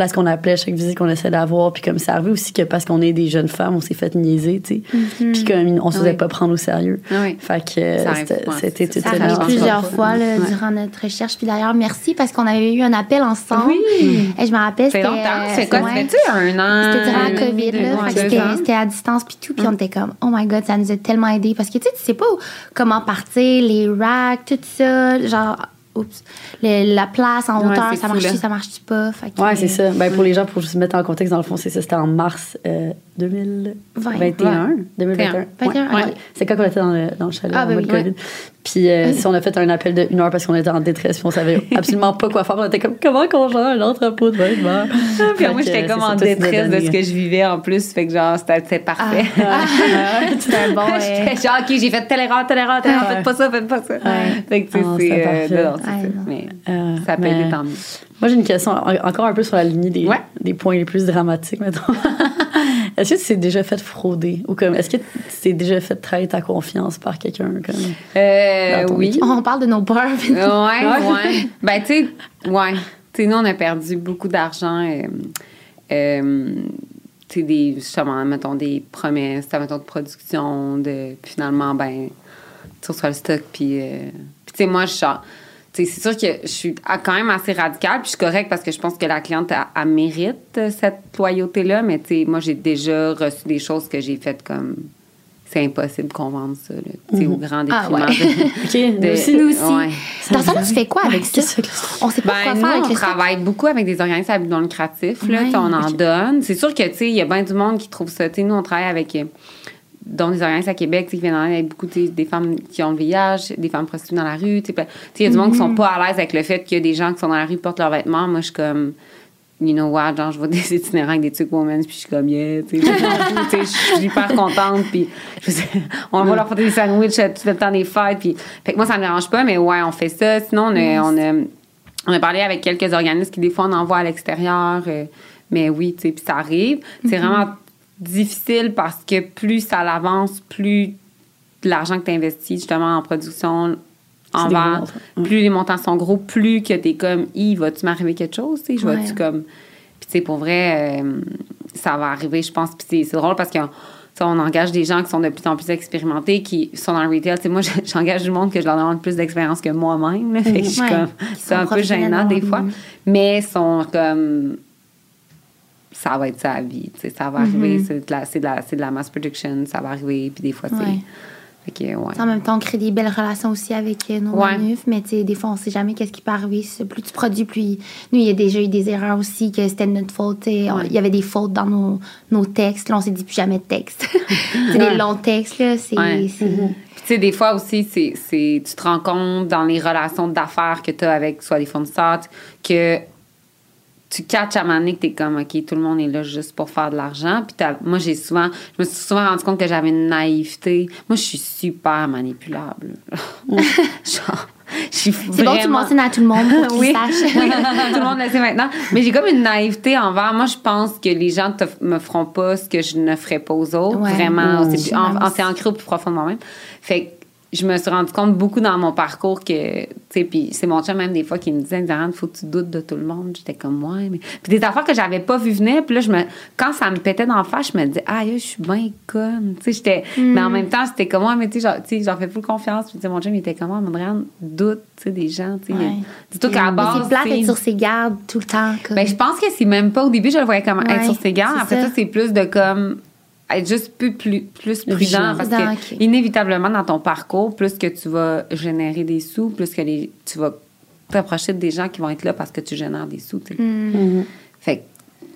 F- place qu'on appelait, chaque visite qu'on essayait d'avoir, puis comme ça arrivait aussi que parce qu'on est des jeunes femmes, on s'est fait niaiser, tu sais. Puis comme on se faisait Oui. pas prendre au sérieux. Oui. Fait que euh, Ça c'était c'était tout Ça la plusieurs fois là, Ouais. durant notre recherche. Puis d'ailleurs, merci parce qu'on avait eu un appel ensemble. Oui. Et je me rappelle, Ça c'était... longtemps. C'est quoi? ouais. C'était-tu un an? C'était durant la COVID, là. ouais, Fait c'était c'était à distance, puis tout. Puis on était comme, oh my God, ça nous a tellement aidé. Parce que, tu sais, tu sais pas comment partir, les racks, tout ça. Genre, oups, le- la place en Ouais, hauteur, ça marche-tu, ça marche-tu pas? Que, Ouais, c'est ça. Ben, pour les gens, pour se mettre en contexte, dans le fond, c'est ça. C'était en mars euh, 2021. 2021. 21, Ouais. ok. C'est quand on était dans le, dans le chalet, Ah, en ben oui, COVID. Puis, euh, si on a fait un appel de une heure parce qu'on était en détresse, puis on savait absolument pas quoi faire. On était comme, comment qu'on gère un entrepôt de vêtements? Puis Fait moi, que, j'étais c'est comme en détresse de ce que je vivais en plus. Fait que genre, c'était c'était parfait. C'était un bon. euh, J'étais genre, OK, j'ai fait telle erreur, telle erreur, telle erreur, faites pas ça, faites pas ça. Fait que, tu sais, Ah, c'est. C'est ça. Mais Euh, ça peut mais- aider tant mieux. Moi, j'ai une question en- encore un peu sur la lignée des, Ouais. des points les plus dramatiques, mettons. est-ce que tu t'es déjà fait frauder? Ou comme, est-ce que tu t'es déjà fait trahir ta confiance par quelqu'un? Comme... Euh, oui. On parle de nos peurs. Ouais, ouais. Ben, tu sais, ouais. Tu sais, nous, on a perdu beaucoup d'argent. euh, euh, tu sais, des, justement, mettons, des promesses, mettons, de production, de, puis finalement, ben, tu reçois le stock, puis, euh, puis tu sais, moi, je c'est sûr que je suis quand même assez radicale, puis je suis correcte parce que je pense que la cliente, elle, elle mérite euh, cette loyauté-là, mais tu sais, moi, j'ai déjà reçu des choses que j'ai faites comme... C'est impossible qu'on vende ça, là, tu sais, au grand Ah, détriment ouais. de- nous aussi. Nous aussi. Ouais. Dans fond, tu fais quoi avec ça? Qu'est-ce que- On sait pas Ben, quoi nous, faire on avec travaille beaucoup avec des organismes à but non lucratif. Là, Ouais, on en donne. C'est sûr que, tu sais, il y a bien du monde qui trouve ça. Tu sais, nous, on travaille avec, dont des organismes à Québec, tu sais, qui viennent en aide avec beaucoup, des femmes qui ont le VIH, des femmes prostituées dans la rue. Il y a du monde qui sont pas à l'aise avec le fait qu'il y a des gens qui sont dans la rue, portent leurs vêtements. Moi, je suis comme, you know what, genre, je vois des itinérants avec des trucs women, puis je suis comme, yeah, tu sais, je suis hyper contente, puis on va leur porter des sandwichs euh, tout le temps des fêtes, puis, fait que moi, ça me dérange pas, mais ouais, on fait ça. Sinon, on a, on a, on a parlé avec quelques organismes qui, des fois, on envoie à l'extérieur, euh, mais oui, tu sais, puis ça arrive. C'est vraiment difficile parce que plus ça l'avance, plus l'argent que tu investis, justement, en production, en vente. Ouais. plus les montants sont gros, plus que t'es comme, Hi, va-tu m'arriver quelque chose, tu sais, je Ouais. vais-tu comme. Puis, tu sais, pour vrai, euh, ça va arriver, je pense. Puis, c'est- drôle parce qu'on tu sais, on engage des gens qui sont de plus en plus expérimentés, qui sont dans le retail. Tu sais, moi, j'engage du monde que je leur demande plus d'expérience que moi-même. que Ouais. C'est un peu gênant des fois. Mais ils sont comme. Ça va être sa vie, tu sais, ça va arriver. C'est de, la, c'est de, c'est de la mass production, ça va arriver. Puis des fois. Ouais. Ouais. En même temps, on crée des belles relations aussi avec euh, nos Ouais. manufs, mais tu sais, des fois, on sait jamais qu'est-ce qui peut arriver. C'est- Plus tu produis, plus. Nous, il y a déjà eu des erreurs aussi, que c'était de notre faute. Il y avait des fautes dans nos, nos textes. Là, on s'est dit plus jamais de texte. c'est des longs textes, là. C'est. C'est- Puis, tu sais, des fois aussi, c'est, c'est, tu te rends compte dans les relations d'affaires que tu as avec soit des fournisseurs que tu catches à un moment donné que tu es comme, OK, tout le monde est là juste pour faire de l'argent. Puis moi, j'ai souvent, je me suis souvent rendu compte que j'avais une naïveté. Moi, je suis super manipulable. Genre, je suis C'est bon, tu mentionnes à tout le monde pour oui. sachent. Oui, tout le monde le sait maintenant. Mais j'ai comme une naïveté envers. Moi, je pense que les gens te, me feront pas ce que je ne ferais pas aux autres. Ouais. Vraiment. Mmh. C'est, en, ancré au plus profond de moi-même. Fait que je me suis rendu compte beaucoup dans mon parcours que, tu sais, puis c'est mon chum même des fois qui me disait, Diane, faut que tu doutes de tout le monde. J'étais comme, ouais, mais. Puis des affaires que j'avais pas vu venir, puis là, je me, quand ça me pétait d'en face, je me disais, ah, je suis bien conne. Tu sais, j'étais. Mais en même temps, c'était comme, ouais, mais tu sais, genre, tu sais, j'en fais full confiance. Puis mon chum, il était comme, ouais, Diane, doute, tu sais, des gens, tu sais. Ouais. Dis-toi qu'à Mais base. c'est plate d'être sur ses gardes tout le temps. Comme... ben, je pense que c'est même pas au début, je le voyais comme Ouais, être sur ses gardes. Après ça, ça. c'est plus de comme être juste plus, plus, plus prudent parce Prudent, que inévitablement dans ton parcours, plus que tu vas générer des sous, plus que les, tu vas t'approcher des gens qui vont être là parce que tu génères des sous. Hmm. Fait que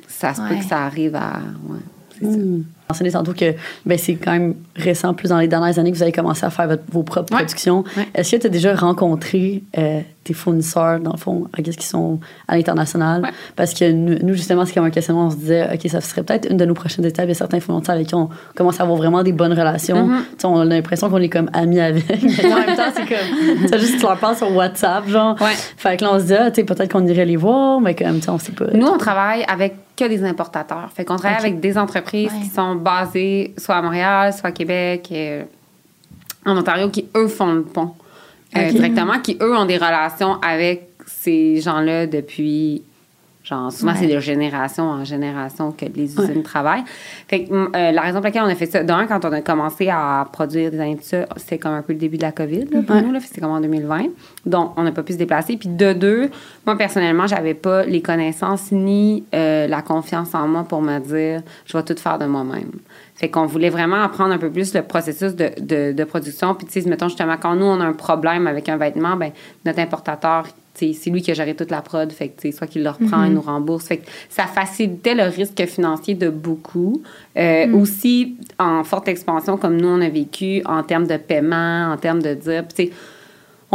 ça se peut que ça arrive à. Ouais. C'est ça. Hmm. mentionné tantôt que ben, c'est quand même récent, plus dans les dernières années, que vous avez commencé à faire votre- vos propres Ouais. productions. Ouais. Est-ce que tu as déjà rencontré euh, tes fournisseurs, dans le fond, qu'est-ce qui sont à l'international? Ouais. Parce que nous, nous, justement, c'est comme un questionnement, on se disait, OK, ça serait peut-être une de nos prochaines étapes. Il y a certains fournisseurs avec qui on commence à avoir vraiment des bonnes relations. Tu sais, On a l'impression qu'on est comme amis avec. Mais en même temps, c'est comme, tu juste tu leur parles sur WhatsApp, genre. Ouais. Fait que là, on se dit, ah, peut-être qu'on irait les voir, mais quand même, tu sais, on sait pas. Nous, on travaille avec que des importateurs. Fait qu'on travaille avec des entreprises Ouais. qui sont basées soit à Montréal, soit à Québec, euh, en Ontario, qui, eux, font le pont euh, directement, qui, eux, ont des relations avec ces gens-là depuis... Genre, souvent, Ouais. c'est de génération en génération que les Ouais. usines travaillent. Fait que mm, euh, la raison pour laquelle on a fait ça, d'un, quand on a commencé à produire des années de ça, c'était comme un peu le début de la COVID là, pour Ouais. nous. là. C'était comme en 2020. Donc, on n'a pas pu se déplacer. Puis de deux, moi, personnellement, j'avais pas les connaissances ni euh, la confiance en moi pour me dire, je vais tout faire de moi-même. Fait qu'on voulait vraiment apprendre un peu plus le processus de, de, de production. Puis, tu sais, mettons justement, quand nous, on a un problème avec un vêtement, ben notre importateur, c'est lui qui a géré toute la prod. Fait que, soit qu'il le reprend, il nous rembourse. Fait que ça facilitait le risque financier de beaucoup. Euh, Aussi, en forte expansion, comme nous, on a vécu, en termes de paiement, en termes de dire, tu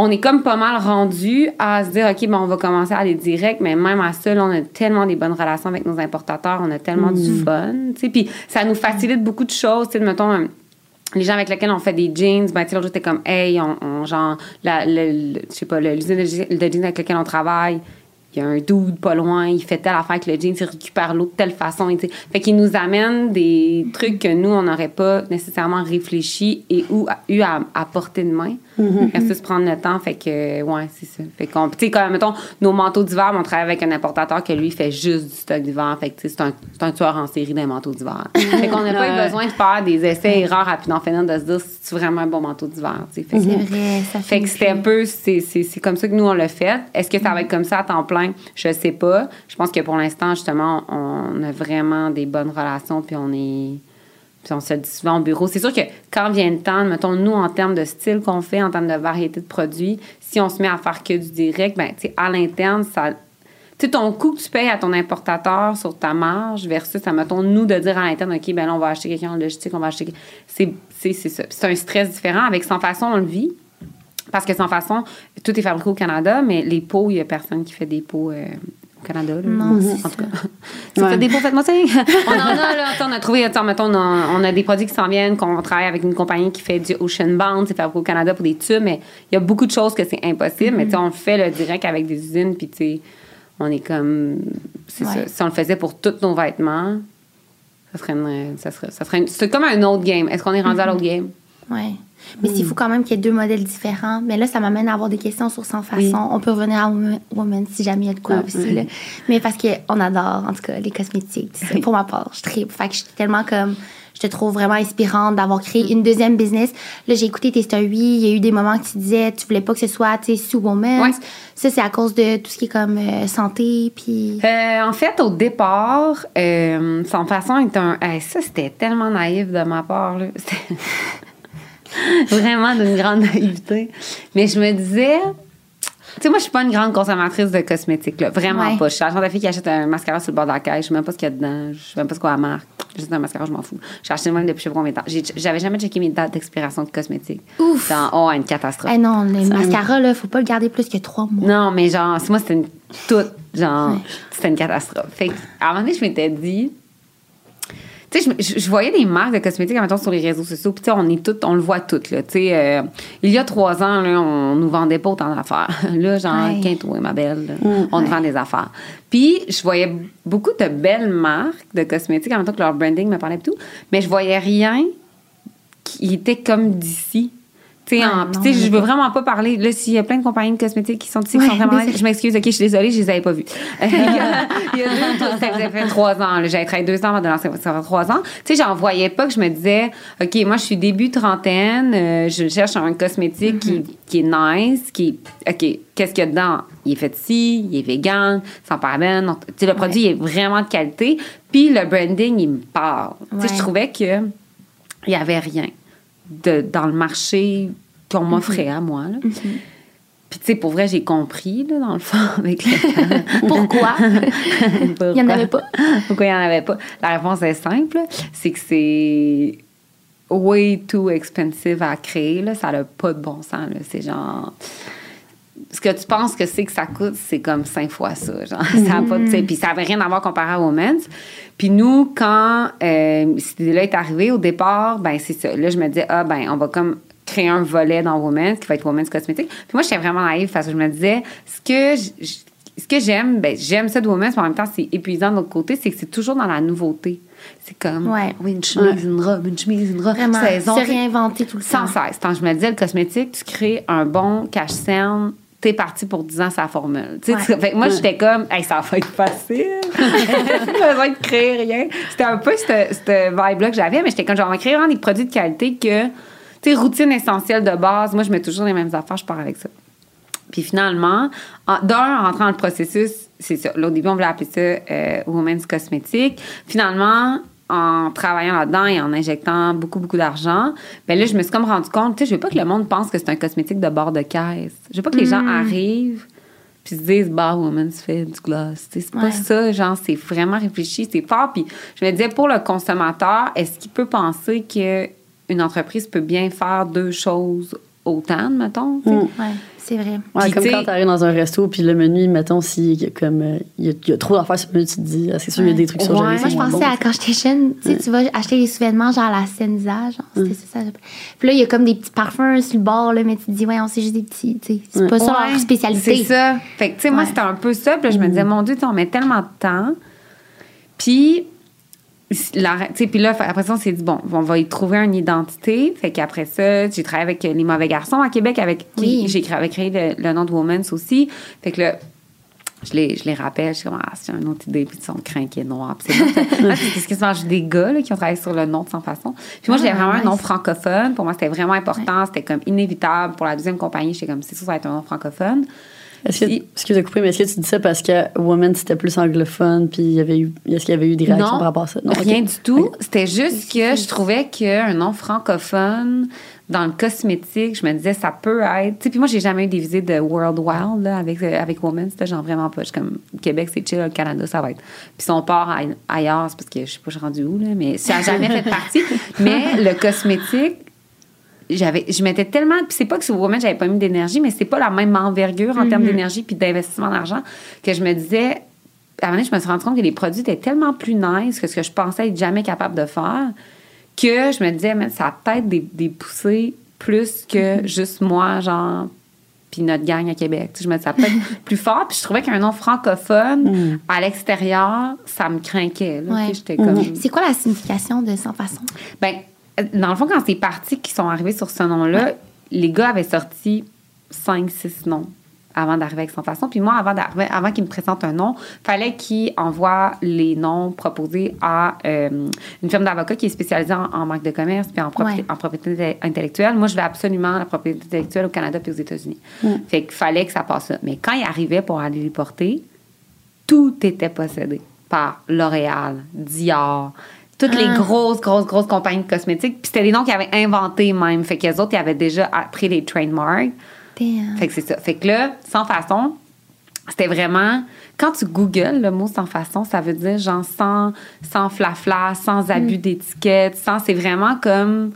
on est comme pas mal rendu à se dire, OK, ben, on va commencer à aller direct, mais même à ça, là, on a tellement des bonnes relations avec nos importateurs, on a tellement du fun, tu sais, puis ça nous facilite beaucoup de choses, tu sais, mettons, les gens avec lesquels on fait des jeans, ben, tu sais, l'autre comme, hey, on, genre, la, je sais pas, l'usine de, je- de jeans avec laquelle on travaille, il y a un dude pas loin, il fait telle affaire avec le jeans, il récupère l'eau de telle façon. et. Fait qu'il nous amène des trucs que nous, on n'aurait pas nécessairement réfléchi et ou a- eu à, à portée de main. Versus prendre le temps. Fait que, ouais, c'est ça. Fait qu'on, tu sais, quand même, mettons, nos manteaux d'hiver, on travaille avec un importateur que lui fait juste du stock d'hiver. Fait que, tu sais, c'est un, c'est un tueur en série des manteaux d'hiver. fait qu'on n'a pas eu besoin de faire des essais erreurs rapidement en finir de se dire si c'est vraiment un bon manteau d'hiver, tu sais. Fait que- C'est vrai, ça fait que c'était un peu, c'est, c'est, c'est comme ça que nous, on l'a fait. Est-ce que ça va être comme ça à temps plein? Je sais pas. Je pense que pour l'instant, justement, on a vraiment des bonnes relations, puis on est. Puis on se dit souvent au bureau. C'est sûr que quand vient le temps, mettons, nous, en termes de style qu'on fait, en termes de variété de produits, si on se met à faire que du direct, ben, tu sais, à l'interne, ça. Tu sais, ton coût que tu payes à ton importateur sur ta marge versus, à, mettons, nous, de dire à l'interne, OK, ben là, on va acheter quelqu'un en logistique, on va acheter. C'est, c'est, c'est ça. C'est un stress différent. Avec Sans Façon, on le vit. Parce que Sans Façon, tout est fabriqué au Canada, mais les pots, il n'y a personne qui fait des pots euh, Canada. là. Non, c'est en tout cas. ça. Tu Ouais. fais des faites-moi ça. on en a, là. On a trouvé, attends, mettons, on a, on a des produits qui s'en viennent, qu'on travaille avec une compagnie qui fait du Ocean Bound, c'est fabriqué au Canada pour des tubes, mais il y a beaucoup de choses que c'est impossible. Mais tu sais, on le fait le direct avec des usines, puis tu sais, on est comme. C'est Ouais. ça. Si on le faisait pour tous nos vêtements, ça serait une. Ça serait, ça serait une- c'est comme un autre game. Est-ce qu'on est rendu à l'autre game? Ouais. Mais c'est fou quand même qu'il y ait deux modèles différents. Mais là, ça m'amène à avoir des questions sur Sans Façon. Oui. On peut revenir à Woman, si jamais il y a de quoi Ouais. aussi. Là. Mais parce qu'on adore, en tout cas, les cosmétiques. tout ça. Pour ma part, je tripe. Fait que je suis tellement comme. Je te trouve vraiment inspirante d'avoir créé une deuxième business. Là, j'ai écouté tes stories. Il y a eu des moments que tu disais tu voulais pas que ce soit tu sais, sous Woman. Ouais. Ça, c'est à cause de tout ce qui est comme euh, santé. Puis. Euh, en fait, au départ, euh, Sans Façon est un. Hey, ça, c'était tellement naïf de ma part. là. Vraiment d'une grande naïveté. Mais je me disais. Tu sais, moi, je suis pas une grande consommatrice de cosmétiques, là. Vraiment Ouais. pas. Je suis la fille qui achète un mascara sur le bord de la caisse. Je sais même pas ce qu'il y a dedans. Je sais même pas ce qu'on la marque. Juste un mascara, je m'en fous. J'ai acheté même depuis je sais pas combien de temps. J'avais jamais checké mes dates d'expiration de cosmétiques. Ouf! Dans, oh, une catastrophe. Eh non, le Ça- mascara, là, faut pas le garder plus que trois mois. Non, mais genre, moi, c'était une toute, genre, c'était une catastrophe. Fait que, à un moment donné, je m'étais dit, tu sais, je, je- voyais des marques de cosmétiques, mettons, sur les réseaux sociaux, puis tu sais, on est toutes, on le voit toutes, là, tu sais. euh, il y a trois ans, là, on nous vendait pas autant d'affaires. Là, genre, Ouais. quinte ma belle, là, on nous vend des affaires. Puis, je voyais beaucoup de belles marques de cosmétiques, en même temps que leur branding me parlait et tout, mais je voyais rien qui était comme d'ici. Tu sais, Ah, je veux vraiment pas parler. Là, s'il y a plein de compagnies de cosmétiques qui sont ici, qui sont vraiment. Je m'excuse, OK, je suis désolée, je les avais pas vues. il y a, il y a deux, trois- ça faisait fait trois ans. J'avais travaillé deux ans avant de lancer, ça fait trois ans. Tu sais, j'en voyais pas que je me disais, OK, moi, je suis début trentaine, euh, je cherche un cosmétique qui, qui est nice, qui OK, qu'est-ce qu'il y a dedans? Il est fait ici, il est vegan, sans parabènes. Tu sais, le produit est vraiment de qualité. Puis le branding, il me parle. Tu sais, je trouvais que il y avait rien de, dans le marché qu'on m'offrait à moi. là. Puis, tu sais, pour vrai, j'ai compris, là, dans le fond, avec le Pourquoi? Il n'y en avait pas? Pourquoi il n'y en avait pas? La réponse est simple. C'est que c'est way too expensive à créer. Là. Ça n'a pas de bon sens. C'est genre... Ce que tu penses que c'est que ça coûte, c'est comme cinq fois ça. Genre. ça puis ça n'avait rien à voir comparé à Women's. Puis nous, quand euh, cette idée-là est arrivée, au départ, ben c'est ça. Là, je me disais, ah, ben on va comme créer un volet dans Women's qui va être Women's Cosmétique. Puis moi, j'étais vraiment naïve parce que je me disais, ce que ce que j'aime, ben, j'aime ça de Women's, mais en même temps, c'est épuisant de l'autre côté, c'est que c'est toujours dans la nouveauté. C'est comme, Ouais. oui, une chemise, une robe, une chemise, une robe. Vraiment. Se réinventer tout le temps. Sans cesse. Quand je me disais, le cosmétique, tu crées un bon cache-cerne, t'es parti pour 10 ans sa formule. Ouais. fait moi, j'étais comme, hey, ça va être facile. Pas besoin de créer rien. C'était un peu cette, cette vibe-là que j'avais, mais j'étais comme, genre, on va créer vraiment des produits de qualité que, tu sais, routine essentielle de base. Moi, je mets toujours les mêmes affaires, je pars avec ça. Puis finalement, en- d'un, en rentrant dans le processus, c'est ça. Là, au début, on voulait appeler ça euh, Women's Cosmétique. Finalement, en travaillant là-dedans et en injectant beaucoup, beaucoup d'argent, ben là, je me suis comme rendu compte, tu sais, je veux pas que le monde pense que c'est un cosmétique de bord de caisse. Je veux pas que les gens arrivent puis se disent, bah, Women's fait du gloss. Tu sais, C'est pas ça, genre, c'est vraiment réfléchi, c'est fort. Puis je me disais, pour le consommateur, est-ce qu'il peut penser qu'une entreprise peut bien faire deux choses autant, mettons? tu? Mm. Ouais, c'est vrai. Ouais, Puis, comme quand t'arrives dans un resto, puis le menu, mettons, s'il y a comme, euh, il y, a- y a trop d'affaires sur le menu, tu te dis, ah, c'est sûr, il y a des trucs sur Ouais. le Moi, je pensais à quand j'étais jeune, tu sais, tu vas acheter des sous-vêtements genre à la Senza, genre, c'était ça, ça. Puis là, il y a comme des petits parfums sur le bord, là, mais tu te dis, ouais, on sait juste des petits, tu sais. C'est pas ça Ouais, leur spécialité. C'est ça. Fait que, tu sais, moi, Ouais. c'était un peu ça. Puis là, je me disais, mon Dieu, on met tellement de temps. Puis, puis là, après ça, on s'est dit, bon, on va y trouver une identité. Fait qu'après ça, j'ai travaillé avec Les Mauvais Garçons à Québec, avec qui Oui. j'ai créé, le, le nom de Women's aussi. Fait que là, je les, je les rappelle, je suis comme, ah, c'est une autre idée, puis ils sont crinqués noirs. Puis c'est Ah, que des gars là, qui ont travaillé sur le nom de Sans Façon. Puis moi, Ah, j'avais vraiment un nom francophone. Pour moi, c'était vraiment important. C'était comme inévitable. Pour la deuxième compagnie, j'étais comme, c'est sûr, ça va être un nom francophone. Est-ce que, Si- excuse de couper, mais est-ce que tu dis ça parce que Woman c'était plus anglophone, puis il y avait eu, est-ce qu'il y avait eu des réactions Non, par rapport à ça? rien ok. du tout. C'était juste que je trouvais qu'un nom francophone dans le cosmétique, je me disais, ça peut être. Puis moi, j'ai jamais eu des visites de World Wild là, avec, euh, avec Women. C'était genre vraiment pas. Je suis comme, Québec, c'est chill, le Canada, ça va être. Puis si on part aille- ailleurs, c'est parce que je sais pas, je suis rendue où, là, mais ça n'a jamais fait partie. Mais le cosmétique, j'avais je mettais tellement puis c'est pas que sur Women j'avais pas mis d'énergie mais c'est pas la même envergure en termes d'énergie puis d'investissement d'argent que je me disais à un moment donné, je me suis rendu compte que les produits étaient tellement plus nice que ce que je pensais être jamais capable de faire que je me disais mais ça a peut-être des, des poussées plus que juste moi genre puis notre gang à Québec. Tu sais, je me disais, ça peut être plus fort. Puis je trouvais qu'un nom francophone à l'extérieur, ça me craquait. là. Ouais. J'étais comme... C'est quoi la signification de sans façon? Ben, dans le fond, quand c'est parti qui sont arrivés sur ce nom-là, les gars avaient sorti 5-6 noms avant d'arriver avec son façon. Puis moi, avant d'arriver, avant qu'ils me présentent un nom, fallait qu'ils envoient les noms proposés à euh, une firme d'avocats qui est spécialisée en, en marque de commerce puis en, propriété- Ouais. en propriété intellectuelle. Moi, je veux absolument la propriété intellectuelle au Canada puis aux États-Unis. Fait qu'il fallait que ça passe là. Mais quand ils arrivaient pour aller les porter, tout était possédé par L'Oréal, Dior, toutes les Ah. grosses, grosses, grosses compagnies de cosmétiques. Puis c'était des noms qu'ils avaient inventés même. Fait qu'eux autres, ils avaient déjà pris les trademarks. Damn. Fait que c'est ça. Fait que là, sans façon, c'était vraiment. Quand tu googles le mot sans façon, ça veut dire genre sans, sans flafla, sans abus d'étiquette, sans. C'est vraiment comme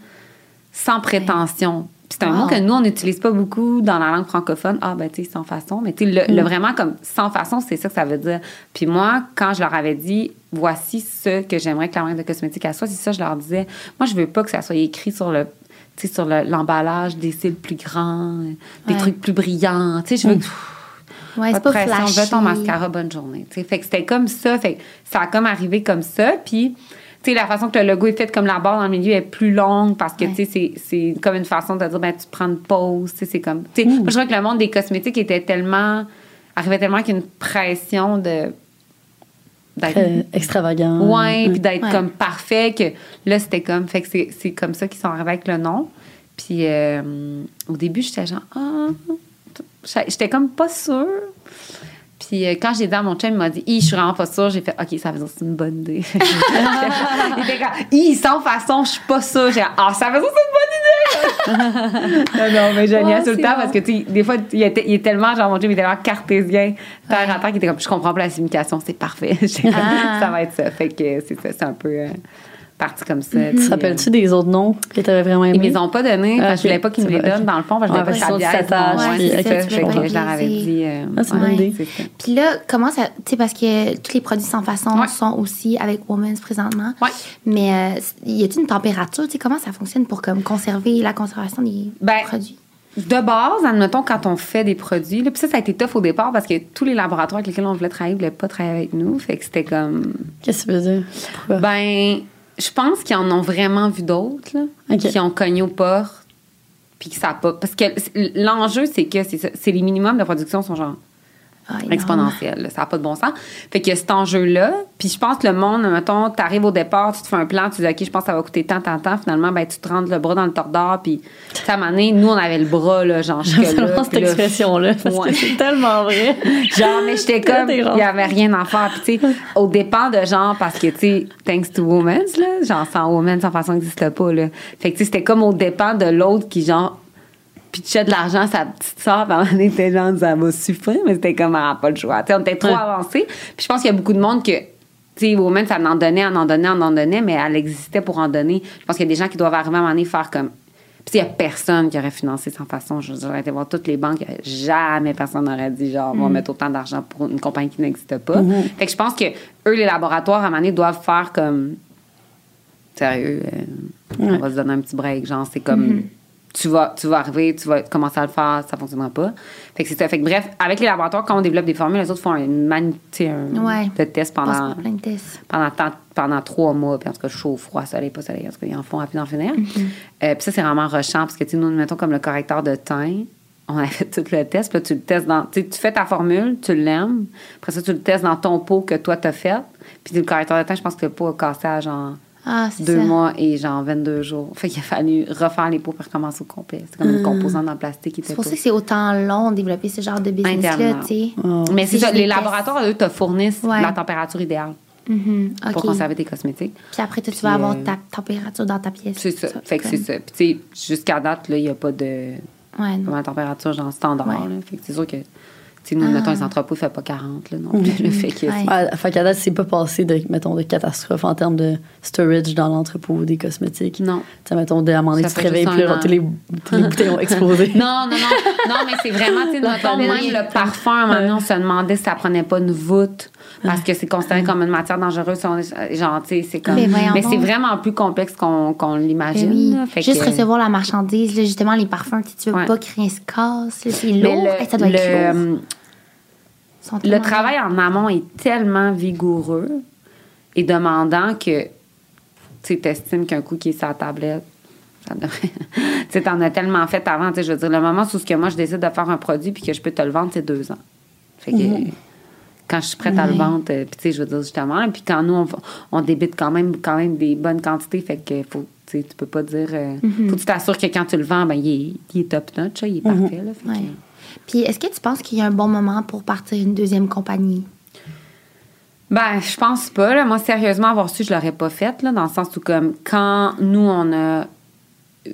sans prétention. C'est un Wow. mot que nous, on n'utilise pas beaucoup dans la langue francophone. Ah, ben, tu sais, sans façon. Mais tu sais, le, le vraiment comme sans façon, c'est ça que ça veut dire. Puis moi, quand je leur avais dit, voici ce que j'aimerais que la marque de cosmétique soit, c'est ça, je leur disais, moi, je veux pas que ça soit écrit sur le. sur le- l'emballage des cils plus grands, des Ouais. trucs plus brillants. Tu sais, je veux que Ouais, pas de pas pression, flashy. ton mascara, bonne journée. Fait que c'était comme ça. Fait que ça a comme arrivé comme ça. Puis, sais, la façon que le logo est fait, comme la barre dans le milieu est plus longue parce que, Ouais. tu sais, c'est- comme une façon de dire, ben, tu prends une pause. Tu sais, c'est comme. Tu sais, moi, je crois que le monde des cosmétiques était tellement. arrivait tellement avec une pression de. d'être extravagant. Ouais, puis d'être Ouais. comme parfait, que là, c'était comme. Fait que c'est- c'est comme ça qu'ils sont arrivés avec le nom. Puis euh, au début, j'étais genre, ah, j'étais comme pas sûre. Puis euh, quand j'ai dit à mon chum, il m'a dit, je suis vraiment pas sûre. J'ai fait, OK, ça veut dire c'est une bonne idée. il était comme, sans façon, je suis pas sûre. J'ai ah, ça veut dire c'est une bonne idée. non, non, mais je Ouais, tout le temps bon. parce que, tu sais, des fois, il était, il est tellement, genre, mon Dieu, il est tellement cartésien, terre à terre, qu'il était comme, je comprends pas la signification, c'est parfait. Ah. ça va être ça. Fait que c'est ça, c'est un peu euh, parti comme ça. Tu te rappelles-tu des autres noms que t'avais vraiment Ils aimés? me les ont pas donnés parce que je voulais pas qu'ils me les donnent dans le fond, parce que je Ouais, voulais pas que ça biaise. tu je leur avais dit. euh, Ah, c'est une idée. Puis là, comment ça. Tu sais, parce que tous les produits sans façon Ouais. sont aussi avec Women's présentement. Ouais. Mais euh, y a-t-il une température? Tu sais, comment ça fonctionne pour comme, conserver la conservation des Ben, produits? De base, admettons, quand on fait des produits, là, puis ça, ça a été tough au départ parce que tous les laboratoires avec lesquels on voulait travailler ne voulaient pas travailler avec nous. Fait que c'était comme. Qu'est-ce que tu veux dire? Pourquoi? Ben, je pense qu'ils en ont vraiment vu d'autres, qui ont cogné aux portes, puis que ça a pas. Parce que l'enjeu, c'est que c'est les minimums de production sont genre Ah, là. Ça n'a pas de bon sens. Fait que cet enjeu-là, puis je pense que le monde, mettons, t'arrives au départ, tu te fais un plan, tu dis, OK, je pense que ça va coûter tant, tant, tant. Finalement, ben, tu te rentres le bras dans le tordeur, puis, moment donné, nous, on avait le bras, là, genre, jusque-là. tellement cette là, expression-là parce Ouais. que c'est tellement vrai. Genre, mais j'étais comme, il n'y avait rien à faire. Puis, tu sais, au dépend de genre, parce que, tu sais, thanks to women's, là, genre, sans women's, sans façon n'existe pas, là. Fait que, tu sais, c'était comme au dépend de l'autre qui, genre, pitchait de l'argent à sa petite soeur, puis on était genre, ça va suffire, mais c'était comme, ah, pas le choix. Tu sais, on était trop Ouais. avancés. Puis, je pense qu'il y a beaucoup de monde que, tu sais, ça en donnait, en en donnait, en en donnait, mais elle existait pour en donner. Je pense qu'il y a des gens qui doivent arriver à un moment donné faire comme. Puis il n'y a personne qui aurait financé sans façon. Je j'aurais été voir toutes les banques. Jamais personne n'aurait dit, genre, on va mettre autant d'argent pour une compagnie qui n'existe pas. Fait que je pense que eux, les laboratoires, à un moment donné, doivent faire comme. Sérieux, euh, on va se donner un petit break. Genre, c'est comme. Tu vas, tu vas arriver, tu vas commencer à le faire, ça fonctionnera pas. Fait que c'est ça. Fait que bref, avec les laboratoires, quand on développe des formules, les autres font un, manu- tu sais, un Ouais. de test Passe pendant plein de tests. pendant, tant- pendant trois mois, puis en tout cas, chaud, froid, soleil, pas soleil, en tout cas, ils en font à plus d'en finir. Euh, puis ça, c'est vraiment rushant, parce que, tu nous, mettons comme le correcteur de teint, on a fait tout le test, puis là, tu le testes dans. Tu fais ta formule, tu l'aimes, après ça, tu le testes dans ton pot que toi, t'as fait, puis le correcteur de teint, je pense que le pot a cassé à genre Ah, c'est deux ça. mois et genre 22 jours. Fait qu'il a fallu refaire les pots pour recommencer au complet. C'est comme une composante en plastique qui était C'est pour ça que c'est autant long de développer ce genre de business-là, tu sais. Mais c'est C'est ça, juste les laboratoires, eux, te fournissent Ouais. la température idéale Mhm, pour conserver tes cosmétiques. Puis après, toi, tu Puis, vas avoir euh, ta température dans ta pièce. C'est ça. Fait que c'est ça. Puis, tu sais, jusqu'à date, là, il n'y a pas de. Ouais, non. Vraiment la température, genre standard. Ouais. là. Fait que c'est sûr que. Tu sais, nous, mettons, les entrepôts, ne fait pas 40, là, non plus. Le fait que. Ouais. Ouais, fait qu'à date, c'est pas passé de, mettons, de catastrophe en termes de storage dans l'entrepôt des cosmétiques. Non. Tu sais, mettons, de, à un moment donné, tu te réveilles, puis là, les, les bouteilles ont explosé. Non, non, non. Non, mais c'est vraiment, tu sais, même le parfum, à un moment donné, on se demandait si ça prenait pas une voûte. Parce que c'est considéré comme une matière dangereuse. est- Genre, c'est comme. Mais c'est vraiment plus complexe qu'on Ben l'imagine. oui. Fait Juste que- recevoir la marchandise, là, justement, les parfums, tu veux Ouais. pas que rien se casse. C'est lourd. le, ça doit être le- lourd. Tellement- travail en amont est tellement vigoureux et demandant que tu t'estimes qu'un coup qui est sur la tablette, ça devrait. tu t'en as tellement fait avant. Je veux dire, le moment où ce que moi, je décide de faire un produit puis que je peux te le vendre, c'est deux ans. Fait que. Quand je suis prête à le vendre, euh, puis tu sais, je veux dire justement, puis quand nous, on, on débite quand même, quand même des bonnes quantités, fait que faut, tu sais, tu peux pas dire. euh, Faut que tu t'assures que quand tu le vends, ben, il est, il est top notch, là, il est parfait. Là, fait que- Ouais. Puis, est-ce que tu penses qu'il y a un bon moment pour partir une deuxième compagnie? Ben, je pense pas. Là. Moi, sérieusement, avoir su, je l'aurais pas fait, là, dans le sens où, comme, quand nous, on a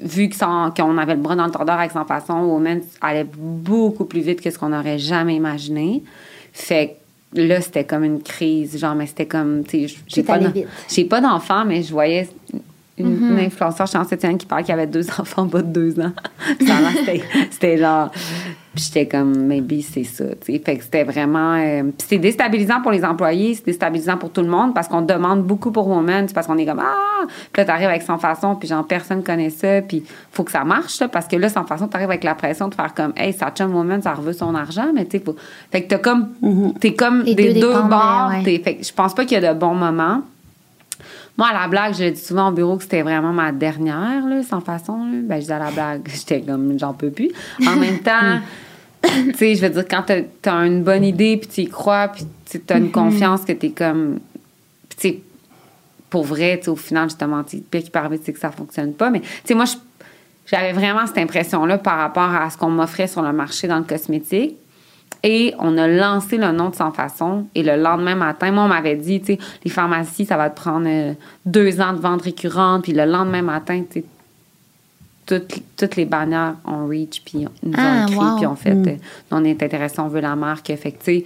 vu que qu'on avait le bras dans le tordeur avec son façon, Women allait beaucoup plus vite que ce qu'on aurait jamais imaginé. Fait que là, c'était comme une crise. Genre, mais c'était comme, tu sais, j'ai pas, pas d'enfant, mais je voyais une, une influenceur, je pense, Étienne, qui parlait qu'il avait deux enfants en bas de deux ans. En c'était genre. Puis j'étais comme, maybe c'est ça, tu sais. Fait que c'était vraiment. euh, c'est déstabilisant pour les employés, c'est déstabilisant pour tout le monde parce qu'on demande beaucoup pour c'est parce qu'on est comme, ah! Puis là, t'arrives avec sans façon, puis genre, personne connaît ça, puis faut que ça marche, là, parce que là, sans façon, t'arrives avec la pression de faire comme, hey, ça chum Woman, ça reveut son argent, mais tu sais, faut. Fait que t'as comme. T'es comme Les des deux bords. ouais. Fait que je pense pas qu'il y a de bons moments. Moi, à la blague, je dis souvent au bureau que c'était vraiment ma dernière, là, sans façon. Là. Ben, je dis à la blague, j'étais comme, j'en peux plus. En même temps, tu sais, je veux dire, quand t'as as une bonne idée, puis tu y crois, puis tu as une confiance que t'es comme. Puis, tu sais, pour vrai, au final, justement, tu pire qui arriver, c'est que ça fonctionne pas. Mais, tu sais, moi, j'avais vraiment cette impression-là par rapport à ce qu'on m'offrait sur le marché dans le cosmétique. Et on a lancé le nom de Sans Façon. Et le lendemain matin, moi, on m'avait dit, tu sais, les pharmacies, ça va te prendre euh, deux ans de vente récurrente. Puis le lendemain matin, tu sais, toutes, toutes les bannières ont reach, puis nous Ah, ont écrit, wow. puis on fait, euh, on est intéressé, on veut la marque. Fait que, tu sais,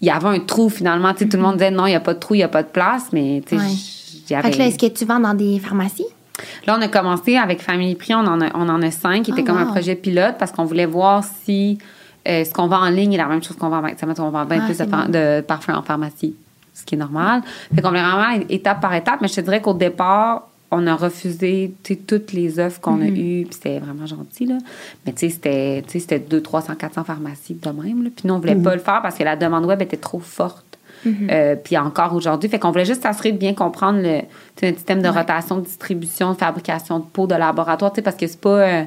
il y avait un trou finalement. Tu sais, Tout le monde disait non, il n'y a pas de trou, il n'y a pas de place, mais tu sais, Ouais. j- il y Fait que là, est-ce que tu vends dans des pharmacies? Là, on a commencé avec Family Prix, on en a, on en a cinq, qui était Oh, comme un projet pilote parce qu'on voulait voir si euh, ce qu'on vend en ligne est la même chose qu'on vend. Mettons, On vend bien Ah, plus de, bon. parfums en pharmacie, ce qui est normal. Fait qu'on voulait vraiment étape par étape, mais je te dirais qu'au départ, on a refusé toutes les offres qu'on a Mm-hmm. eues, puis c'était vraiment gentil, là. Mais tu sais, c'était tu sais, c'était 200, 300, 400 pharmacies de même, là. Puis nous, on voulait pas le faire parce que la demande web était trop forte. Euh, puis encore aujourd'hui. Fait qu'on voulait juste s'assurer de bien comprendre le, notre système de rotation, de distribution, de fabrication de peau, de laboratoire, parce que c'est pas. euh,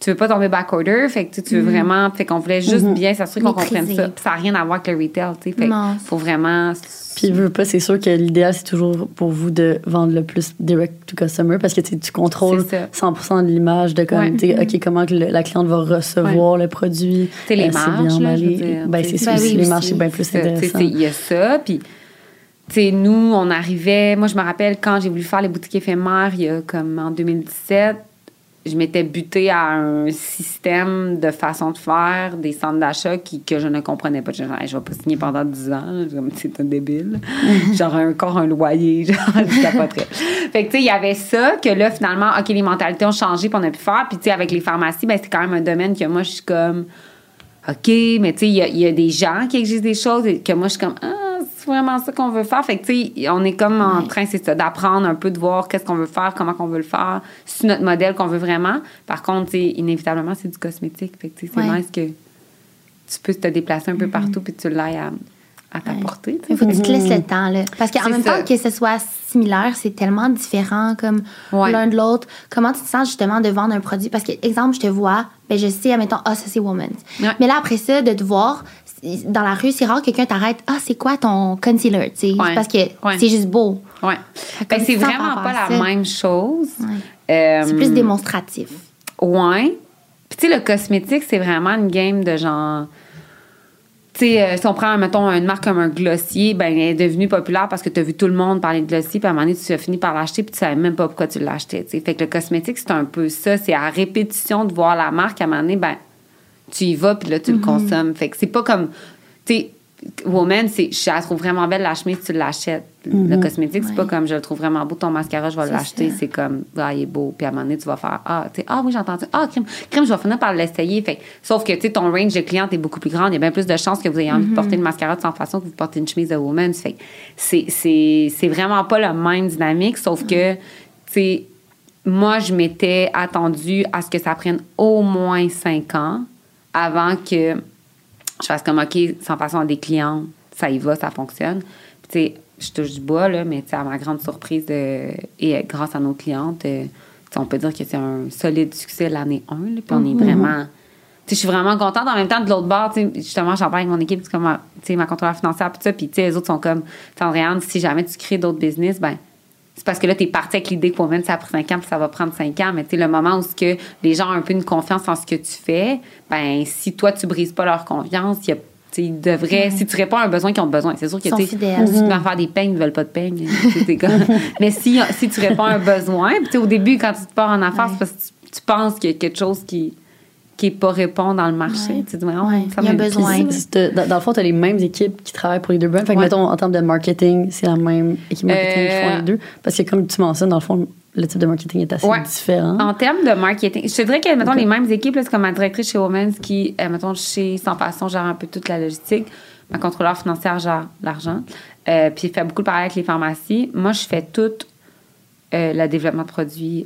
tu veux pas tomber backorder, fait que tu sais, tu veux vraiment. Fait qu'on voulait juste bien s'assurer qu'on comprenne ça. Puis ça n'a rien à voir avec le retail, tu sais. Fait Non. faut vraiment. Puis, veux pas, c'est sûr que l'idéal, c'est toujours pour vous de vendre le plus direct to customer parce que tu tu contrôles C'est 100% de l'image de comme, Ouais. tu sais, OK, comment que le- la cliente va recevoir le produit. C'est les c'est marges, veux Ben, tu c'est sûr, Ben les marges, c'est bien plus tu intéressant. c'est- Il y a ça. Puis, tu sais, nous, on arrivait. Moi, je me rappelle quand j'ai voulu faire les boutiques éphémères, il y a comme en 2017, je m'étais butée à un système de façon de faire des centres d'achat qui, que je ne comprenais pas. Je disais, je vais pas signer pendant 10 ans. Comme, c'est un débile. genre, encore un loyer. Genre, je capoterais. Fait que, tu sais, il y avait ça que là, finalement, OK, les mentalités ont changé puis on a pu faire. Puis, tu sais, avec les pharmacies, ben, c'est quand même un domaine que moi, je suis comme. OK, mais tu sais, il y a- il y, a des gens qui exigent des choses et que moi, je suis comme, ah, vraiment ça qu'on veut faire. Fait que, tu sais, on est comme en train, c'est ça, d'apprendre un peu, de voir qu'est-ce qu'on veut faire, comment qu'on veut le faire, c'est notre modèle qu'on veut vraiment. Par contre, tu inévitablement, c'est du cosmétique. Fait que, tu sais, c'est Ouais. nice que tu peux te déplacer un peu partout puis tu l'ailles à, à t'apporter. tu sais. Il faut que tu te laisses le temps. Là. Parce qu'en même ça. temps que ce soit similaire, c'est tellement différent comme Ouais. l'un de l'autre. Comment tu te sens justement de vendre un produit? Parce que, exemple, je te vois, ben, je sais, admettons, ah, ça c'est Woman's. Ouais. Mais là, après ça, de te voir dans la rue, c'est rare que quelqu'un t'arrête. Ah, c'est quoi ton concealer? Tu sais, Ouais. Parce que Ouais. c'est juste beau. Ouais. Ben, c'est vraiment pas la ça. même chose. Ouais. Euh, C'est plus démonstratif. Ouais. Puis, tu sais, le cosmétique, c'est vraiment une game de genre. Sais, euh, si on prend, mettons, une marque comme un glossier, ben, elle est devenue populaire parce que tu as vu tout le monde parler de glossier, puis à un moment donné, tu as fini par l'acheter, puis tu savais même pas pourquoi tu l'achetais. Fait que le cosmétique, c'est un peu ça. C'est à répétition de voir la marque, à un moment donné, ben, tu y vas, puis là, tu le consommes. Fait que c'est pas comme. Tu sais, Woman, c'est, je la trouve vraiment belle la chemise, tu l'achètes. Le cosmétique, c'est pas Ouais. comme je le trouve vraiment beau, ton mascara, je vais C'est l'acheter. ça. C'est comme, ah, il est beau. Puis à un moment donné, tu vas faire, ah, tu sais, ah oui, j'ai entendu. Ah, crème, crème, je vais finir par l'essayer. Fait, sauf que, tu sais, ton range de clientes est beaucoup plus grand. Il y a bien plus de chances que vous ayez envie de porter une mascara de sans façon que vous portez une chemise de woman. Fait c'est, c'est, c'est vraiment pas la même dynamique, sauf que, tu sais, moi, je m'étais attendue à ce que ça prenne au moins cinq ans avant que je fasse comme, OK, sans façon à des clients, ça y va, ça fonctionne. Puis, tu sais, je touche du bois, là, mais tu sais, à ma grande surprise euh, et euh, grâce à nos clientes, euh, tu sais, on peut dire que c'est un solide succès l'année 1. Là, puis on est vraiment. Tu sais, je suis vraiment contente. En même temps, de l'autre bord, tu sais, justement, j'en parle avec mon équipe, comme, ma- tu sais, ma contrôleur financière, puis ça, puis tu sais, les autres sont comme, Andréane, si jamais tu crées d'autres business, ben c'est parce que là, tu es parti avec l'idée que pour même ça a pris 5 ans, puis ça va prendre 5 ans. Mais tu sais, le moment où que les gens ont un peu une confiance en ce que tu fais, ben si toi, tu brises pas leur confiance, il y a tu sais, ils devraient, si tu réponds à un besoin qu'ils ont besoin, c'est sûr que si tu vas faire des peignes, ils veulent pas de peignes. Mais si, si tu réponds à un besoin, au début, quand tu te pars en affaires, c'est parce que tu, tu penses qu'il y a quelque chose qui qui pas répond dans le marché. Ouais. Tu dis, voyons, Ouais, ça il y a besoin. euh, dans, dans le fond, tu as les mêmes équipes qui travaillent pour les deux brands. Fait que, Ouais. mettons, en termes de marketing, c'est la même équipe marketing qui font Euh, les deux. Parce que, comme tu mentionnes, dans le fond, le type de marketing est assez Ouais. différent. En termes de marketing, je te dirais que, mettons, les mêmes équipes, c'est comme ma directrice chez Women's qui, euh, mettons, chez Sans Façon, gère un peu toute la logistique. Ma contrôleur financière gère l'argent. Euh, puis, elle fait beaucoup de parallèle avec les pharmacies. Moi, je fais tout euh, le développement de produits.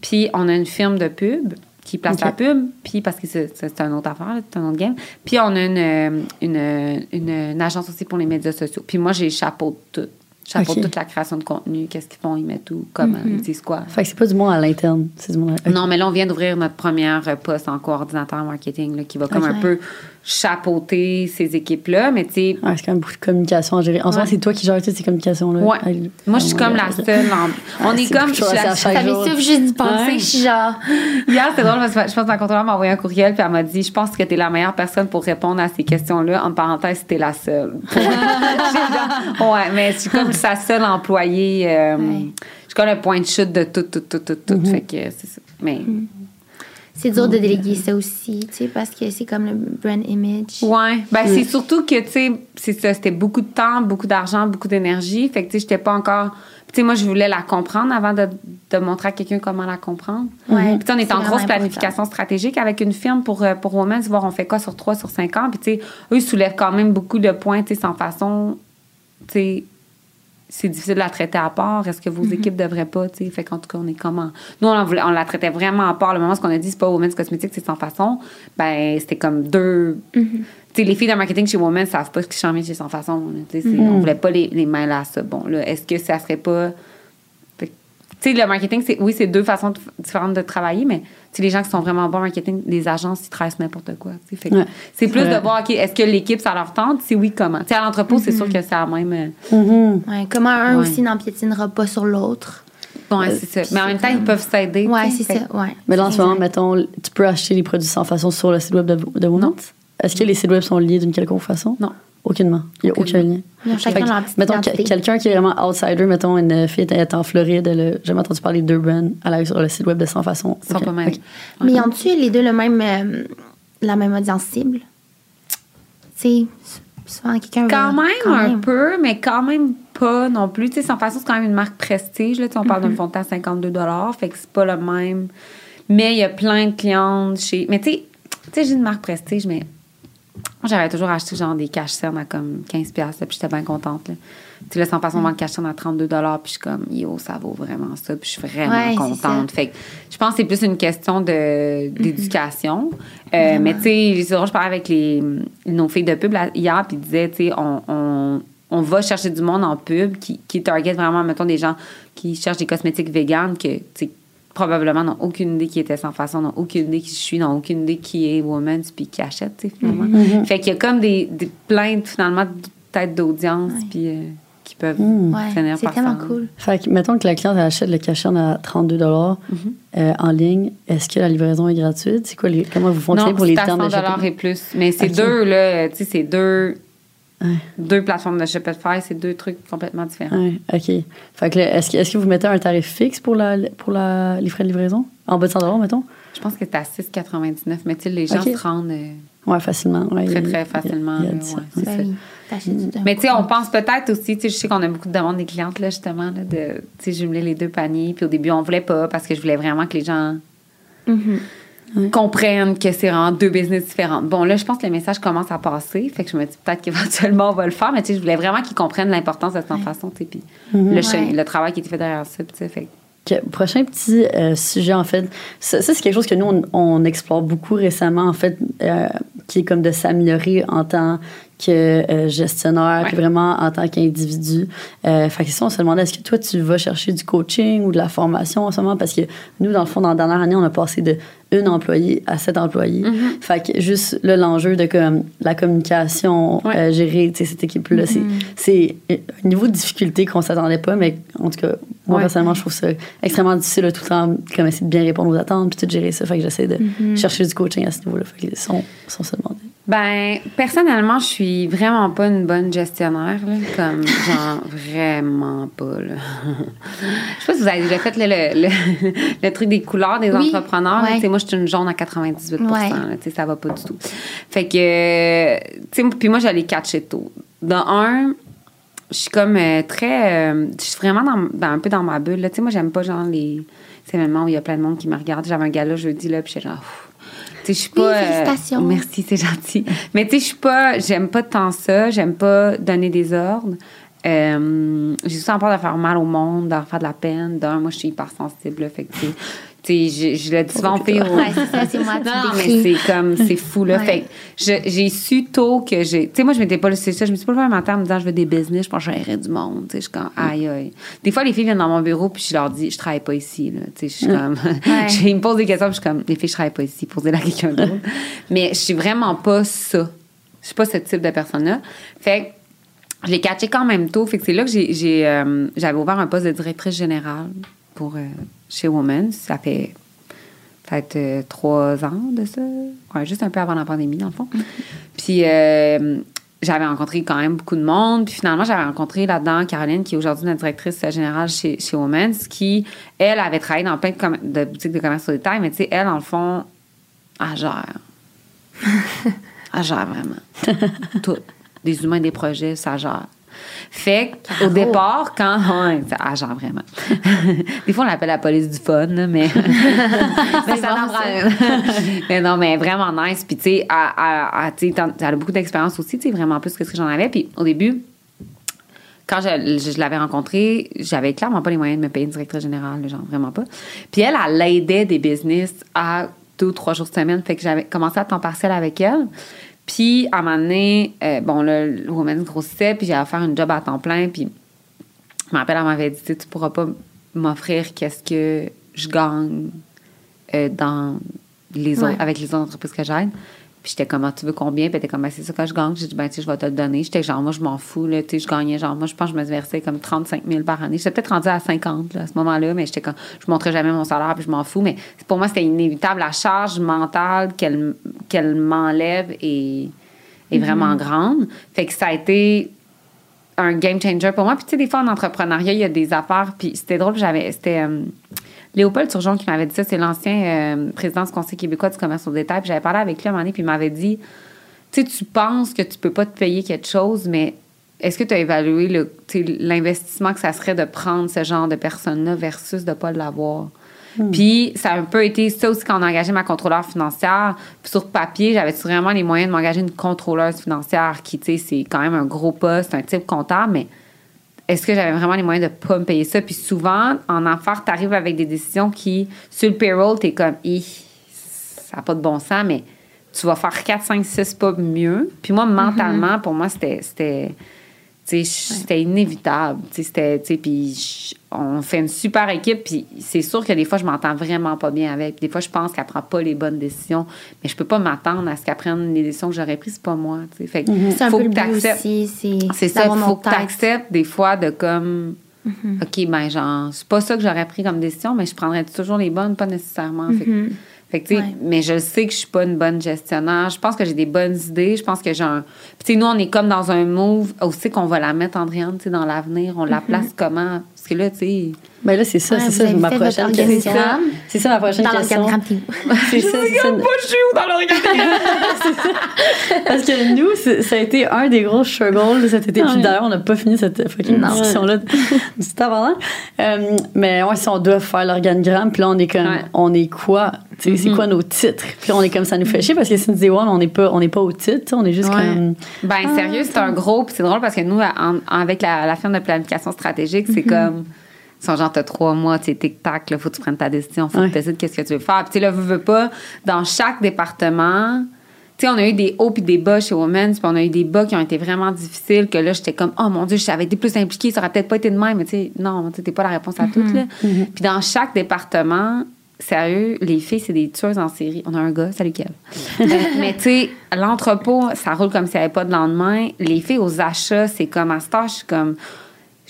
Puis, on a une firme de pub qui place la pub, puis parce que c'est une autre affaire, c'est un autre game. Puis, on a une, euh, une, une, une agence aussi pour les médias sociaux. Puis, moi, j'ai chapeau tout. Chapeau Ok. toute la création de contenu, qu'est-ce qu'ils font, ils mettent où, comment, ils disent quoi. Fait que c'est pas du monde à l'interne, c'est du monde à... Non, mais là, on vient d'ouvrir notre première poste en coordinateur marketing là, qui va comme un peu chapeauter ces équipes-là. Mais tu sais, c'est quand même beaucoup de communication à gérer. En ce moment, Ouais. c'est toi qui gères toutes ces communications-là. ouais. Moi, je suis Oh comme la seule. en- On Ah, est c'est comme. je suis la- m'essouffle juste d'y penser. Je suis genre. Hier, c'était drôle parce que je pense que ma contrôleur m'a envoyé un courriel puis elle m'a dit Je pense que tu es la meilleure personne pour répondre à ces questions-là. En parenthèse, t'es la seule. Ouais, mais je suis comme sa seule employée. euh, Ouais. Je suis comme le point de chute de tout, tout, tout, tout, tout. Fait que c'est ça. Mais C'est dur de déléguer ça aussi, tu sais, parce que c'est comme le brand image. Ouais, ben c'est surtout que tu sais, c'est ça, c'était beaucoup de temps, beaucoup d'argent, beaucoup d'énergie, fait que tu sais, j'étais pas encore tu sais moi je voulais la comprendre avant de, de montrer à quelqu'un comment la comprendre. Ouais, Puis tu sais, on est en grosse planification stratégique avec une firme pour euh, pour Women's voir on fait quoi sur 3 sur 5 ans, puis tu sais eux ils soulèvent quand même beaucoup de points, tu sais sans façon c'est difficile de la traiter à part. Est-ce que vos Mhm. équipes devraient pas, tu sais? Fait qu'en tout cas, on est comment? Nous, on, on la traitait vraiment à part. Le moment où on a dit c'est pas Women's Cosmetics, c'est sans façon, ben, c'était comme deux. Mhm. Tu sais, les filles de marketing chez Women's savent pas ce qui change chez sans façon. Tu sais, Mhm. On voulait pas les, les mêler à ça. Bon, là, est-ce que ça serait pas. Tu sais, le marketing, c'est, oui, c'est deux façons de- différentes de travailler, mais tu sais, les gens qui sont vraiment bons en marketing, les agences, ils travaillent sur n'importe quoi. Fait Ouais. c'est plus Ouais. de voir, OK, est-ce que l'équipe, ça leur tente? Si oui, comment? À l'entrepôt, c'est sûr que c'est la même. euh, Mhm. Ouais, comment un Ouais. aussi n'empiétinera pas sur l'autre. Ouais, c'est ça. Mais en même temps, ils peuvent s'aider. Sais. c'est Fait ça, ouais. Mais là, en ce moment, mettons, tu peux acheter les produits sans façon sur le site web de, de? Est-ce que les sites web sont liés d'une quelconque façon? Non. Aucunement. Il n'y a aucun lien. Mettons, quelqu'un qui est vraiment outsider, mettons, une fille est en Floride, elle a jamais entendu parler de deux brands, elle arrive sur le site web de Sans Façon. Ils sont Ok, pas mal. ok. Mais ont-tu les deux le même, euh, la même audience cible? Tu sais, souvent quelqu'un Quand va- même quand un même. peu, mais quand même pas non plus. Tu sais, sans façon, c'est quand même une marque prestige. Là. On parle d'un fond de teint à 52 fait que c'est pas le même. Mais il y a plein de clientes chez. Mais tu sais, tu sais, j'ai une marque prestige, mais j'avais toujours acheté genre des cash cernes à comme 15$, là, puis j'étais bien contente. Là. Tu sais, là, sans façon, on vend le cash à 32$, puis je suis comme, yo, ça vaut vraiment ça, puis je suis vraiment Ouais, contente. Fait que je pense que c'est plus une question de, d'éducation. Euh, mais tu sais, je parlais avec les, nos filles de pub là, hier, puis ils disaient, tu sais, on, on, on va chercher du monde en pub qui, qui target vraiment, mettons, des gens qui cherchent des cosmétiques véganes, que, probablement n'ont aucune idée qui était sans façon, n'ont aucune idée qui je suis, n'ont aucune idée qui est woman's, puis qui achète, tu sais, finalement. Fait qu'il y a comme des, des plein, finalement, de- peut-être d'audience, puis euh, qui peuvent Ouais, finir c'est par tellement s'en- cool. Fait que, mettons que la cliente achète le cachet à 32 Mm-hmm. euh, en ligne. Est-ce que la livraison est gratuite? C'est quoi les, comment vous fonctionnez Non, pour les c'est à termes 100 de shipping? et plus. Mais c'est deux, là, tu sais, c'est deux, Ouais. deux plateformes de Shopify, c'est deux trucs complètement différents. Ouais, OK. Fait que là, est-ce que, est-ce que vous mettez un tarif fixe pour, la, pour la, les frais de livraison? En bas de 100 mettons? Je pense que c'est à 6,99, mais tu sais, les gens Ok. se rendent euh, Ouais, facilement. Ouais, très, très facilement. y a de ça. Ben ça. d'un Mais tu sais, coup. on pense peut-être aussi, tu sais, je sais qu'on a beaucoup de demandes des clientes, là, justement, là, de, tu sais, jumeler les deux paniers. Puis au début, on voulait pas parce que je voulais vraiment que les gens Comprennent que c'est vraiment deux business différents. Bon, là, je pense que le message commence à passer. Fait que je me dis peut-être qu'éventuellement, on va le faire. Mais tu sais, je voulais vraiment qu'ils comprennent l'importance de cette façon, tu sais, puis le, chemin- Ouais. le travail qui était fait derrière ça, tu sais, fait prochain petit euh, sujet, en fait. Ça, ça, c'est quelque chose que nous, on, on explore beaucoup récemment, en fait, euh, qui est comme de s'améliorer en tant que euh, gestionnaire, Ouais. puis vraiment en tant qu'individu. Euh, fait que ça, on se demandait, est-ce que toi, tu vas chercher du coaching ou de la formation en ce moment? Parce que nous, dans le fond, dans la dernière année, on a passé de une employée à sept employés. Mm-hmm. Fait que juste là, l'enjeu de comme, la communication, Ouais. euh, gérer cette équipe-là, c'est- c'est un niveau de difficulté qu'on s'attendait pas, mais en tout cas, moi, Ouais. personnellement, je trouve ça extrêmement difficile là, tout le temps, comme essayer de bien répondre aux attentes, puis tout gérer ça. Fait que j'essaie de chercher du coaching à ce niveau-là. Fait que sans, sans se demander. Ben, personnellement, je suis vraiment pas une bonne gestionnaire, là, comme, genre, vraiment pas, là. je sais pas si vous avez déjà fait là, le, le, le truc des couleurs des Oui, entrepreneurs. ouais. Moi, je suis une jaune à 98 Ouais. là, ça va pas du tout. Fait que, tu sais, puis moi, j'allais catcher tôt. Dans un, je suis comme euh, très. euh, je suis vraiment dans, dans- un peu dans ma bulle. Tu sais, moi, j'aime pas, genre, les événements où il y a plein de monde qui me regarde. J'avais un gala jeudi, là, puis j'étais genre. Tu sais, je suis Oui, pas. euh, félicitations. merci, c'est gentil. Mais tu sais, je suis pas. J'aime pas tant ça. J'aime pas donner des ordres. J'ai aussi peur de faire mal au monde, de leur faire de la peine. D'un, moi, je suis hyper sensible. là. fait que, je, je le dis souvent aux filles. au- Ouais, c'est ça, c'est moi, tu non, mais c'est comme, c'est fou, là. Ouais. Fait j'ai su tôt que j'ai. Tu sais, moi, je m'étais pas c'est ça. Je me suis pas levé un matin en me disant, je veux des business, je pense que gérerais du monde. Tu sais, je suis comme, aïe, aïe. Des fois, les filles viennent dans mon bureau, puis je leur dis, je travaille pas ici, là. Tu sais, je suis comme. Ouais. ils me posent des questions, puis je suis comme, les filles, je travaille pas ici, posez-la à quelqu'un d'autre. mais je suis vraiment pas ça. Je suis pas ce type de personne-là. Fait que je l'ai catché quand même tôt. Fait que c'est là que j'ai, j'ai, euh, j'avais ouvert un poste de directrice générale pour, euh, chez Women's. Ça fait peut-être euh, trois ans de ça. Ouais, juste un peu avant la pandémie, dans le fond. Puis, euh, j'avais rencontré quand même beaucoup de monde. Puis finalement, j'avais rencontré là-dedans Caroline, qui est aujourd'hui notre directrice générale chez, chez Women's, qui, elle, avait travaillé dans plein de, de boutiques de commerce au détail, mais tu sais, elle, en le fond, elle gère. elle gère vraiment. Tout. Des humains, des projets, ça gère. Fait qu'au départ, quand. Ouais, ça- elle gère vraiment. des fois, on l'appelle la police du fun, mais. mais ça bon, mais non, mais vraiment nice. Puis, tu sais, elle, a beaucoup d'expérience aussi, tu sais, vraiment plus que ce que j'en avais. Puis, au début, quand je, je- je l'avais rencontrée, j'avais clairement pas les moyens de me payer une directrice générale, genre vraiment pas. Puis elle, elle aidait des business à deux ou trois jours de semaine. Fait que j'avais commencé à temps partiel avec elle. Puis à un moment donné, euh, bon, là, le Women's grossissait, puis j'allais faire une job à temps plein. Puis je me rappelle, elle m'avait dit, tu pourras pas m'offrir qu'est-ce que je gagne euh, dans les Ouais. avec les autres entreprises que j'aide. Puis j'étais comme, Ah, tu veux combien? Puis elle était comme, Ben, c'est ça que je gagne. J'ai dit, ben, tu sais, je vais te le donner. J'étais genre, moi, je m'en fous, là. Tu sais, je gagnais, genre, moi, je pense que je me versais comme 35 000 par année. J'étais peut-être rendue à 50, là, à ce moment-là, mais j'étais comme, je montrais jamais mon salaire, puis je m'en fous. Mais pour moi, c'était inévitable. La charge mentale qu'elle qu'elle m'enlève est, est vraiment grande. Fait que ça a été un game changer pour moi. Puis, tu sais, des fois, en entrepreneuriat, il y a des affaires. Puis, c'était drôle, j'avais. C'était. euh, Léopold Turgeon qui m'avait dit ça, c'est l'ancien euh, président du Conseil québécois du commerce au détail. Puis j'avais parlé avec lui à un moment donné, puis il m'avait dit Tu sais, tu penses que tu peux pas te payer quelque chose, mais est-ce que tu as évalué le- l'investissement que ça serait de prendre ce genre de personne-là versus de pas l'avoir? Puis ça a un peu été ça aussi quand on a engagé ma contrôleur financière. Puis sur papier, j'avais vraiment les moyens de m'engager une contrôleuse financière qui, tu sais, c'est quand même un gros poste, un type comptable, mais est-ce que j'avais vraiment les moyens de pas me payer ça? Puis souvent, en affaires, tu arrives avec des décisions qui, sur le payroll, tu es comme, ça n'a pas de bon sens, mais tu vas faire 4, 5, 6 pas mieux. Puis moi, mentalement, pour moi, c'était. C'était inévitable. C'était, puis on fait une super équipe, puis c'est sûr que des fois, je m'entends vraiment pas bien avec. Des fois, je pense qu'elle prend pas les bonnes décisions, mais je peux pas m'attendre à ce qu'elle prenne les décisions que j'aurais prises, c'est pas moi. Fait que C'est un faut que t'acceptes-. C'est ça, faut que tu tête. acceptes des fois de comme. OK, ben, genre, c'est pas ça que j'aurais pris comme décision, mais je prendrais toujours les bonnes, pas nécessairement. Fait que- Fait que, tu sais, Ouais. mais je sais que je suis pas une bonne gestionnaire. Je pense que j'ai des bonnes idées. Je pense que j'ai un. Puis, tu sais, nous, on est comme dans un move aussi qu'on va la mettre, Andréane, tu sais, dans l'avenir. On la place comment? Parce que là, tu sais. Ben là, c'est ça, Ouais, c'est ça ma prochaine question. C'est ça ma prochaine Dans question. l'organigramme, t'es où? C'est ça, c'est ça. je suis où dans l'organigramme? Parce que nous, ça a été un des gros struggles de cet été. Puis d'ailleurs, on n'a pas fini cette fucking discussion-là du temps. Euh, mais ouais, si on doit faire l'organigramme, puis là, on est comme, Ouais. on est quoi? Tu sais, C'est quoi nos titres? Puis là, on est comme, ça nous fait chier parce que Cindy One, on n'est pas, on n'est pas au titre, on est juste Ouais. comme. Ben, sérieux, c'est un gros. Puis c'est drôle parce que nous, en- avec la, la firme de planification stratégique, c'est comme. Ils sont genre, t'as trois mois, tu tic-tac, là, faut que tu prennes ta décision, faut Ouais. que tu décides qu'est-ce que tu veux faire. Puis, tu sais, là, veux, veux pas, dans chaque département, tu sais, on a eu des hauts puis des bas chez Women's, puis on a eu des bas qui ont été vraiment difficiles, que là, j'étais comme, oh mon Dieu, j'avais été plus impliquée, ça aurait peut-être pas été de même, mais tu sais, non, tu t'es pas la réponse à tout, là. Puis dans chaque département, sérieux, les filles, c'est des tueuses en série. On a un gars, salut Kev. Euh, mais tu sais, l'entrepôt, ça roule comme s'il n'y avait pas de lendemain. Les filles aux achats, c'est comme à ce temps, je suis comme.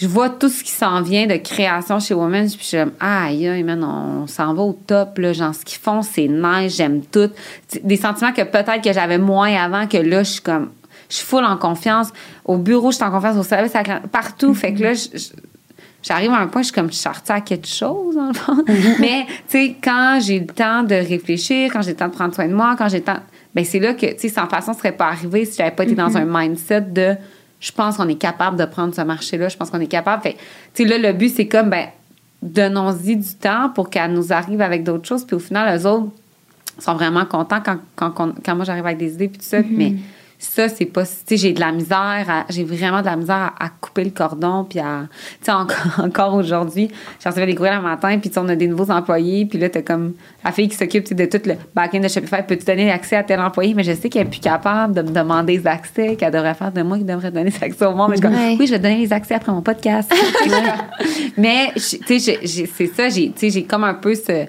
Je vois tout ce qui s'en vient de création chez Women's, puis je suis comme, aïe, aïe, man, on s'en va au top, là. Genre, ce qu'ils font, c'est nice, j'aime tout. Des sentiments que peut-être que j'avais moins avant, que là, je suis comme, je suis full en confiance. Au bureau, je suis en confiance, au service, à la client- partout. Fait que là, J'arrive à un point, je suis comme, je suis à quelque chose, dans le fond. Mais, tu sais, quand j'ai le temps de réfléchir, quand j'ai le temps de prendre soin de moi, quand j'ai le temps. Ben, c'est là que, tu sais, sans façon, ça serait pas arrivé si j'avais pas été dans un mindset de, je pense qu'on est capable de prendre ce marché-là, je pense qu'on est capable. Fait, tu sais, là, le but, c'est comme, ben, donnons-y du temps pour qu'elle nous arrive avec d'autres choses. Puis au final, eux autres sont vraiment contents quand, quand, quand, quand moi j'arrive avec des idées, puis tout ça. Mais ça, c'est pas. Tu sais, j'ai de la misère, j'ai vraiment de la misère à, à couper le cordon, puis à. Tu sais, encore, encore aujourd'hui, j'ai reçu des courriels le matin, puis tu sais, on a des nouveaux employés, puis là, t'as comme la fille qui s'occupe de tout le back-end de Shopify, peux-tu donner accès à tel employé? Mais je sais qu'elle est plus capable de me demander des accès, qu'elle devrait faire de moi qui devrait donner des accès au monde. Mais je suis comme, Ouais. oui, je vais donner les accès après mon podcast. mais, tu sais, c'est ça, j'ai tu sais, j'ai comme un peu ce-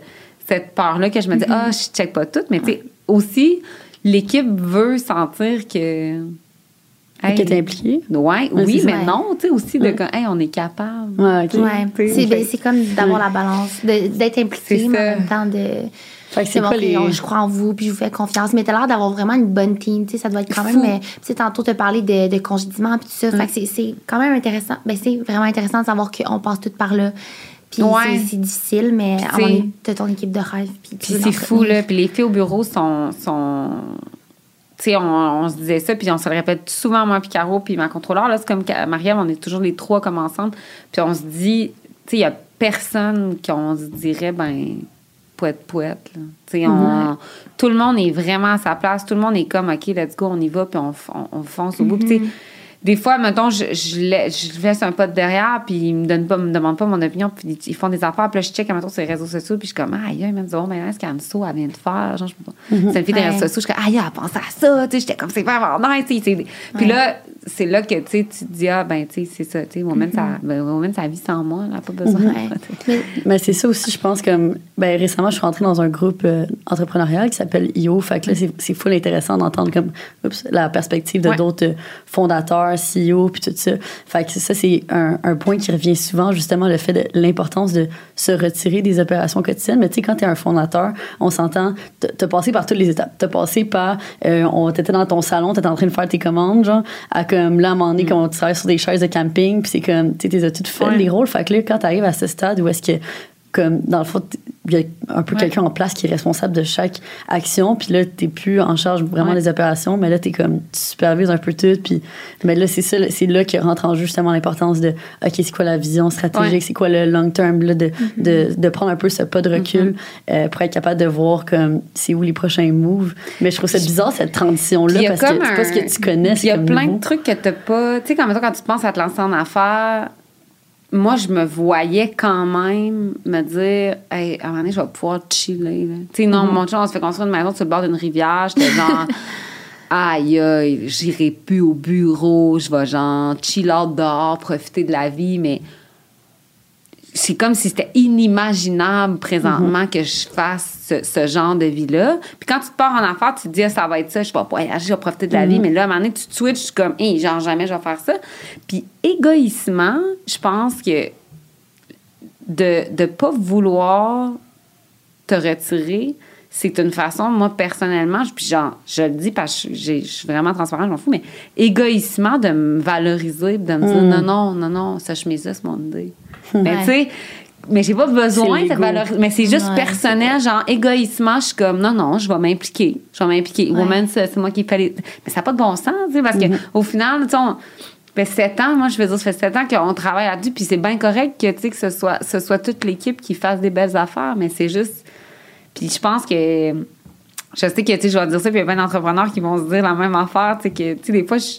cette peur-là que je me dis, ah, je check pas tout. Mais tu sais, aussi, l'équipe veut sentir que Hey. Que t'es impliquée. Ouais, oui, c'est mais non, tu sais, aussi de Ouais. comme, hey, on est capable. Ouais, ok. Ouais. C'est ben, c'est comme d'avoir la balance, d'être impliqué, C'est mais en même temps de. Fait que c'est montrer, les. je crois en vous, puis je vous fais confiance. Mais t'as l'air d'avoir vraiment une bonne team, tu sais, ça doit être quand même. Mais, tu sais, tantôt, te parler de, de congédiement, puis tout ça. Fait que c'est- c'est quand même intéressant. Ben, c'est vraiment intéressant de savoir qu'on passe tout par là. Puis Ouais. c'est- difficile, mais t'as ton équipe de rêve. Puis, c'est fou, là. Puis les filles au bureau sont. sont tu sais, on, on se disait ça, puis on se le répète souvent, moi, puis Caro, puis ma contrôleur. Là, c'est comme Mariam, on est toujours les trois comme ensemble. Puis on se dit, tu sais, il y a personne qu'on se dirait, ben, poète, poète. Là. Tu sais, on- Tout le monde est vraiment à sa place. Tout le monde est comme, OK, let's go, on y va, puis on, on, on fonce au bout. Puis, tu sais, des fois, mettons, je, je, je laisse un de derrière, puis ils me donnent pas, me demandent pas mon opinion, puis ils font des affaires, puis là, je check, mettons, sur les réseaux sociaux, puis je suis comme, aïe, ils me disent, oh, mais est-ce qu'Anso, elle vient de faire? Genre, je. C'est une fille des Ouais. réseaux sociaux, je suis comme, aïe, elle a pensé à ça, tu sais, j'étais comme, c'est vraiment nice, tu sais, c'est- Puis là, c'est là que, tu tu te dis, ah, ben, tu sais, c'est ça, tu sais, ben, Woman, ça vit sans moi, elle n'a pas besoin. Ouais. Mais c'est ça aussi, je pense, comme. Ben, récemment, je suis rentrée dans un groupe euh, entrepreneurial qui s'appelle IO. Fait que là, c'est- full intéressant d'entendre comme oups, la perspective de Ouais. d'autres euh, fondateurs, CEO, puis tout ça. Fait que ça, c'est un, un point qui revient souvent, justement, le fait de l'importance de se retirer des opérations quotidiennes. Mais tu sais, quand tu es un fondateur, on s'entend, t'as t'as passé par toutes les étapes. T'as passé par, euh, on t'étais dans ton salon, t'étais en train de faire tes commandes, genre, à comme là, à un moment donné, quand on travaille sur des chaises de camping, puis c'est comme, tu sais, t'es toutes fait Ouais. les rôles. Fait que là, quand t'arrives à ce stade où est-ce que comme dans le fond il y a un peu Ouais. quelqu'un en place qui est responsable de chaque action puis là t'es plus en charge vraiment Ouais. des opérations mais là t'es comme tu supervises un peu tout puis mais là c'est ça c'est là que rentre en jeu justement l'importance de ok c'est quoi la vision stratégique Ouais. c'est quoi le long term là, de, Mm-hmm. de, de prendre un peu ce pas de recul euh, pour être capable de voir comme c'est où les prochains moves mais je trouve ça bizarre cette transition Puis là il y a parce que c'est pas ce que tu connais Il y a plein nouveau. de trucs que t'as pas. Tu sais, quand, quand tu penses à te lancer en affaires, moi, je me voyais quand même me dire, hey, à un moment donné, je vais pouvoir chiller. Tu sais, non, Mm-hmm. mon chum, on se fait construire une maison sur le bord d'une rivière. J'étais genre, aïe, aïe, j'irai plus au bureau. Je vais genre chill out dehors, profiter de la vie. Mais c'est comme si c'était inimaginable présentement Mm-hmm. que je fasse ce, ce genre de vie-là. Puis quand tu te pars en affaires, tu te dis, Ah, ça va être ça, je vais voyager, je vais profiter de la vie. Mais là, à un moment donné, tu te switches, je suis comme, hey, genre, jamais je vais faire ça. Puis égoïsement, je pense que de ne pas vouloir te retirer, c'est une façon, moi, personnellement, je- puis genre, je le dis parce que j'ai- je suis vraiment transparente, je m'en fous, mais égoïsement de me valoriser, de me dire Mm. non, non, non, non, ça chemise-là, c'est mon idée. Mais Ouais. tu sais, mais j'ai pas besoin de valoriser. Mais c'est juste Ouais, personnel, genre, égoïsement, je suis comme non, non, je vais m'impliquer. Je vais m'impliquer. Ouais. Woman, c'est c'est moi qui fais les. Mais ça n'a pas de bon sens, tu sais, parce Mm-hmm. que au final, tu sais, on- ça fait sept ans, moi, je veux dire, ça fait sept ans qu'on travaille là-dessus, puis c'est bien correct que, tu sais, que ce soit, ce soit toute l'équipe qui fasse des belles affaires, mais c'est juste. Puis je pense que. Je sais que, tu sais, je vais dire ça, puis il y a plein d'entrepreneurs qui vont se dire la même affaire, tu sais, que, tu sais, des fois, je,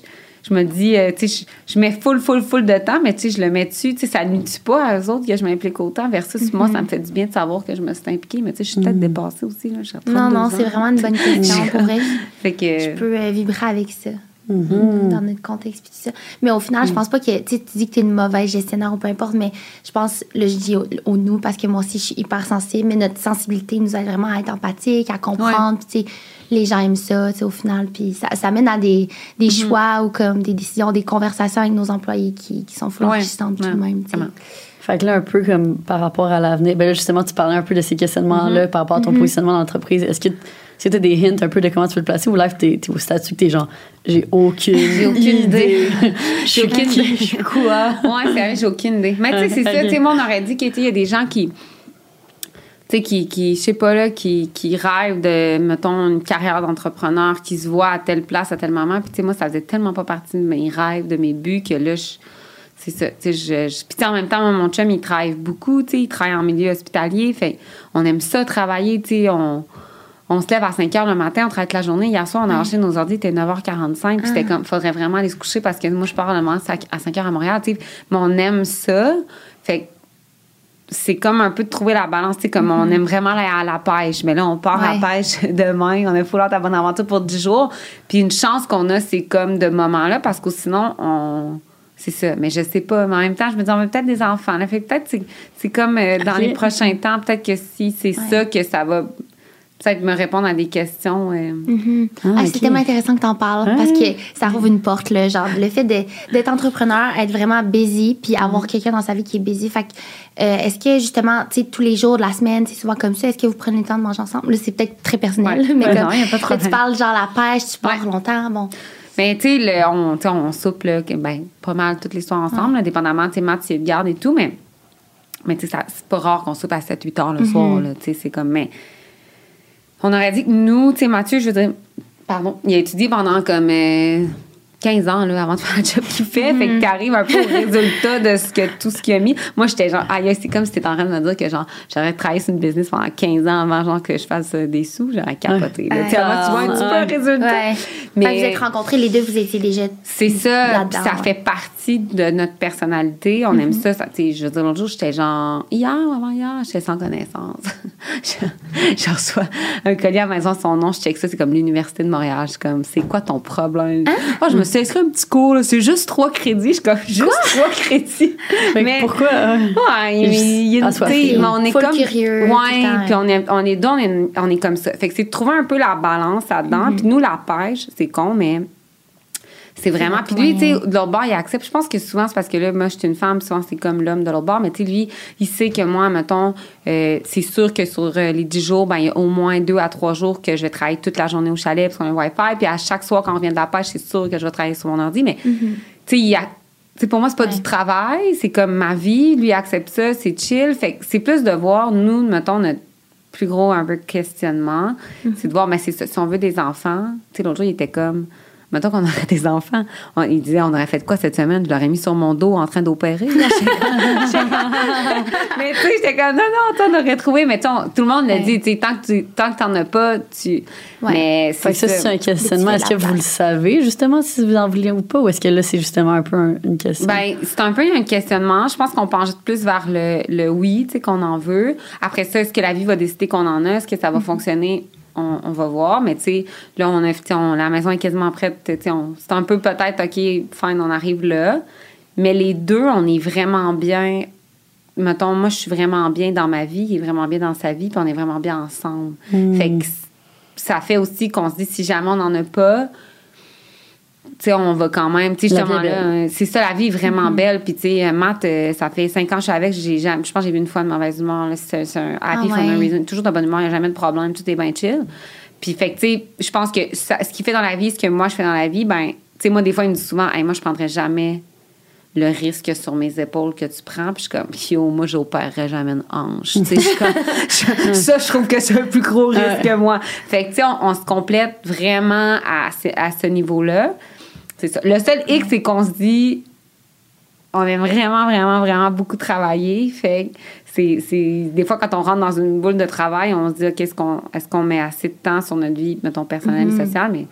je me dis, euh, tu sais, je, je mets full, full, full de temps, mais tu sais, je le mets dessus, tu sais, ça nuit pas à eux autres que je m'implique autant, versus moi, ça me fait du bien de savoir que je me suis impliquée, mais tu sais, je suis peut-être dépassée aussi, là, non, 32 non, c'est vraiment une bonne question pour vrai. Fait que. Je peux euh, vibrer avec ça. Mm-hmm. Dans notre contexte puis tout ça. Mais au final, je pense pas que tu dis que tu es une mauvaise gestionnaire ou peu importe, mais je pense, là, je dis au, au nous parce que moi aussi, je suis hyper sensible, mais notre sensibilité nous aide vraiment à être empathique, à comprendre. sais, les gens aiment ça, au final. Puis ça, ça mène à des, des choix ou comme des décisions, des conversations avec nos employés qui, qui sont full Ouais. tout Ouais, de même. Fait que là, un peu comme par rapport à l'avenir, ben là, justement, tu parlais un peu de ces questionnements-là par rapport à ton positionnement dans l'entreprise. Est-ce que tu as des hints un peu de comment tu veux le placer ou là, tu es, au statut que tu es genre, j'ai aucune, J'ai aucune idée. Je suis aucune idée. je suis quoi? Ouais, c'est vrai, j'ai aucune idée. Mais tu sais, c'est ça, tu sais, moi, on aurait dit qu'il y a des gens qui. Tu sais, qui, qui je sais pas, là, qui, qui rêvent de, mettons, une carrière d'entrepreneur, qui se voient à telle place, à tel moment. Puis, tu sais, moi, ça faisait tellement pas partie de mes rêves, de mes buts, que là, je- c'est ça. Tu sais, je, je- puis, tu sais, en même temps, mon chum, il travaille beaucoup, tu sais, il travaille en milieu hospitalier. Fait on aime ça travailler, tu sais, on. On se lève à 5 h le matin, on travaille toute la journée. Hier soir, on a acheté nos ordi, il était 9h45. Puis c'était comme, faudrait vraiment aller se coucher parce que moi, je pars le matin à 5 h à Montréal, tu sais. Mais on aime ça. Fait c'est comme un peu de trouver la balance, tu sais, comme on aime vraiment aller à la pêche. Mais là, on part à la pêche demain, on a hâte à bonne aventure pour 10 jours. Puis une chance qu'on a, c'est comme de moments-là parce que sinon, on. C'est ça, mais je sais pas. Mais en même temps, je me dis, on a peut-être des enfants. Là, fait que peut-être c'est, c'est comme euh, dans les prochains temps, peut-être que si c'est Ouais. ça que ça va peut-être me répondre à des questions. euh, Mhm. Ah, Ah. C'est tellement intéressant que tu en parles Ouais. parce que ça rouvre une porte, là, genre le fait de- d'être entrepreneur, être vraiment busy, puis avoir quelqu'un dans sa vie qui est busy. Fait que, euh, est-ce que justement, tu sais, tous les jours de la semaine, c'est souvent comme ça, est-ce que vous prenez le temps de manger ensemble? Là, c'est peut-être très personnel, Ouais. mais Ouais, comme non, y a pas de là, tu parles genre la pêche, tu pars Ouais. longtemps, bon. Mais tu sais, on, on soupe là, ben, pas mal toutes les soirs ensemble, là, dépendamment, tu sais, Matt, a de garde et tout, mais, mais tu sais, c'est pas rare qu'on soupe à 7-8 heures le soir, là, tu sais, c'est comme, mais on aurait dit que nous, tu sais, Mathieu, je veux dire, pardon, il a étudié pendant comme euh, 15 ans, là, avant de faire le job qu'il fait, fait que t'arrives un peu au résultat de ce que, tout ce qu'il a mis. Moi, j'étais genre, aïe, c'est comme si t'étais en train de me dire que, genre, j'aurais travaillé sur une business pendant 15 ans avant, genre, que je fasse euh, des sous, j'aurais capoté, là. Ouais. Tu vois un petit peu le résultat. Ouais. Mais- vous êtes rencontrés, les deux, vous étiez déjà. C'est ça, ça ouais. fait partie de notre personnalité. On aime ça. ça sais, je veux dire, l'autre jour, j'étais genre, hier ou avant-hier, j'étais sans connaissance. je, je reçois un collier à la maison, son nom, je check ça, c'est comme l'Université de Montréal. Je suis comme, c'est quoi ton problème? Je me à un petit cours, là, c'est juste trois crédits. Je suis comme, juste trois crédits. Fait que pourquoi? euh, Ouais, il, y a une- mais on est Full comme curieux, ouais, puis on est on est deux, on est, on est comme ça. Fait que c'est de trouver un peu la balance là-dedans. Mm-hmm. Puis nous la pêche, c'est con mais c'est vraiment puis lui tu sais de l'autre bord il accepte. Je pense que souvent c'est parce que là moi je suis une femme, souvent c'est comme l'homme de l'autre bord, mais tu sais lui, il sait que moi mettons euh, c'est sûr que sur euh, les 10 jours, ben il y a au moins deux à trois jours que je vais travailler toute la journée au chalet parce qu'on a un Wi-Fi, puis à chaque soir quand on revient de la pêche, c'est sûr que je vais travailler sur mon ordi, mais tu sais il y a tu sais, pour moi, c'est pas Ouais. du travail, c'est comme ma vie. Lui il accepte ça, c'est chill. Fait que c'est plus de voir, nous, mettons, notre plus gros un peu questionnement, c'est de voir, mais c'est ça, si on veut des enfants, tu sais, l'autre jour, il était comme, mettons qu'on aurait des enfants, on- il disait, on aurait fait quoi cette semaine? Je l'aurais mis sur mon dos en train d'opérer. mais tu sais, j'étais comme, non, non, t'en aurais trouvé, mais on- tout le monde l'a Ouais. dit, tu sais, tant que tu tant que t'en as pas, tu. Ouais. Mais Fait c'est que ça, c'est un questionnement. Est-ce que vous le savez, justement, si vous en voulez ou pas? Ou est-ce que là, c'est justement un peu un- une question? Ben, c'est un peu un questionnement. Je pense qu'on penche plus vers le, le oui, tu sais, qu'on en veut. Après ça, est-ce que la vie va décider qu'on en a? Est-ce que ça va fonctionner? On, on va voir. Mais, tu sais, là, on a, on- la maison est quasiment prête. C'est un peu peut-être, OK, fine, on arrive là. Mais les deux, on est vraiment bien. Mettons, moi, je suis vraiment bien dans ma vie, il est vraiment bien dans sa vie, puis on est vraiment bien ensemble. Fait que ça fait aussi qu'on se dit, si jamais on n'en a pas, tu sais, on va quand même, tu justement là, euh, c'est ça, la vie est vraiment belle. Puis, tu sais, euh, Matt, euh, ça fait cinq ans que je suis avec, j'ai je pense que j'ai vu une fois de mauvaise humeur. C'est un happy Ah for no ouais. reason. Toujours de bonne humeur, il n'y a jamais de problème, tout est bien chill. Puis, fait tu sais, je pense que ça- ce qu'il fait dans la vie, ce que moi je fais dans la vie, ben, tu sais, moi, des fois, il me dit souvent, hey, moi, je prendrais jamais le risque sur mes épaules que tu prends. Puis je suis comme, yo, moi, j'opérerais jamais une hanche. Tu sais, je suis comme, je- ça, je trouve que c'est un plus gros risque que moi. Fait que, tu sais, on, on se complète vraiment à, ce- à ce niveau-là. C'est ça. Le seul hic, c'est qu'on se dit, on aime vraiment, vraiment, vraiment beaucoup travailler. Fait que c'est, c'est- des fois, quand on rentre dans une boule de travail, on se dit, OK, est-ce qu'on, est-ce qu'on met assez de temps sur notre vie, mettons, personnelle et sociale? Mais,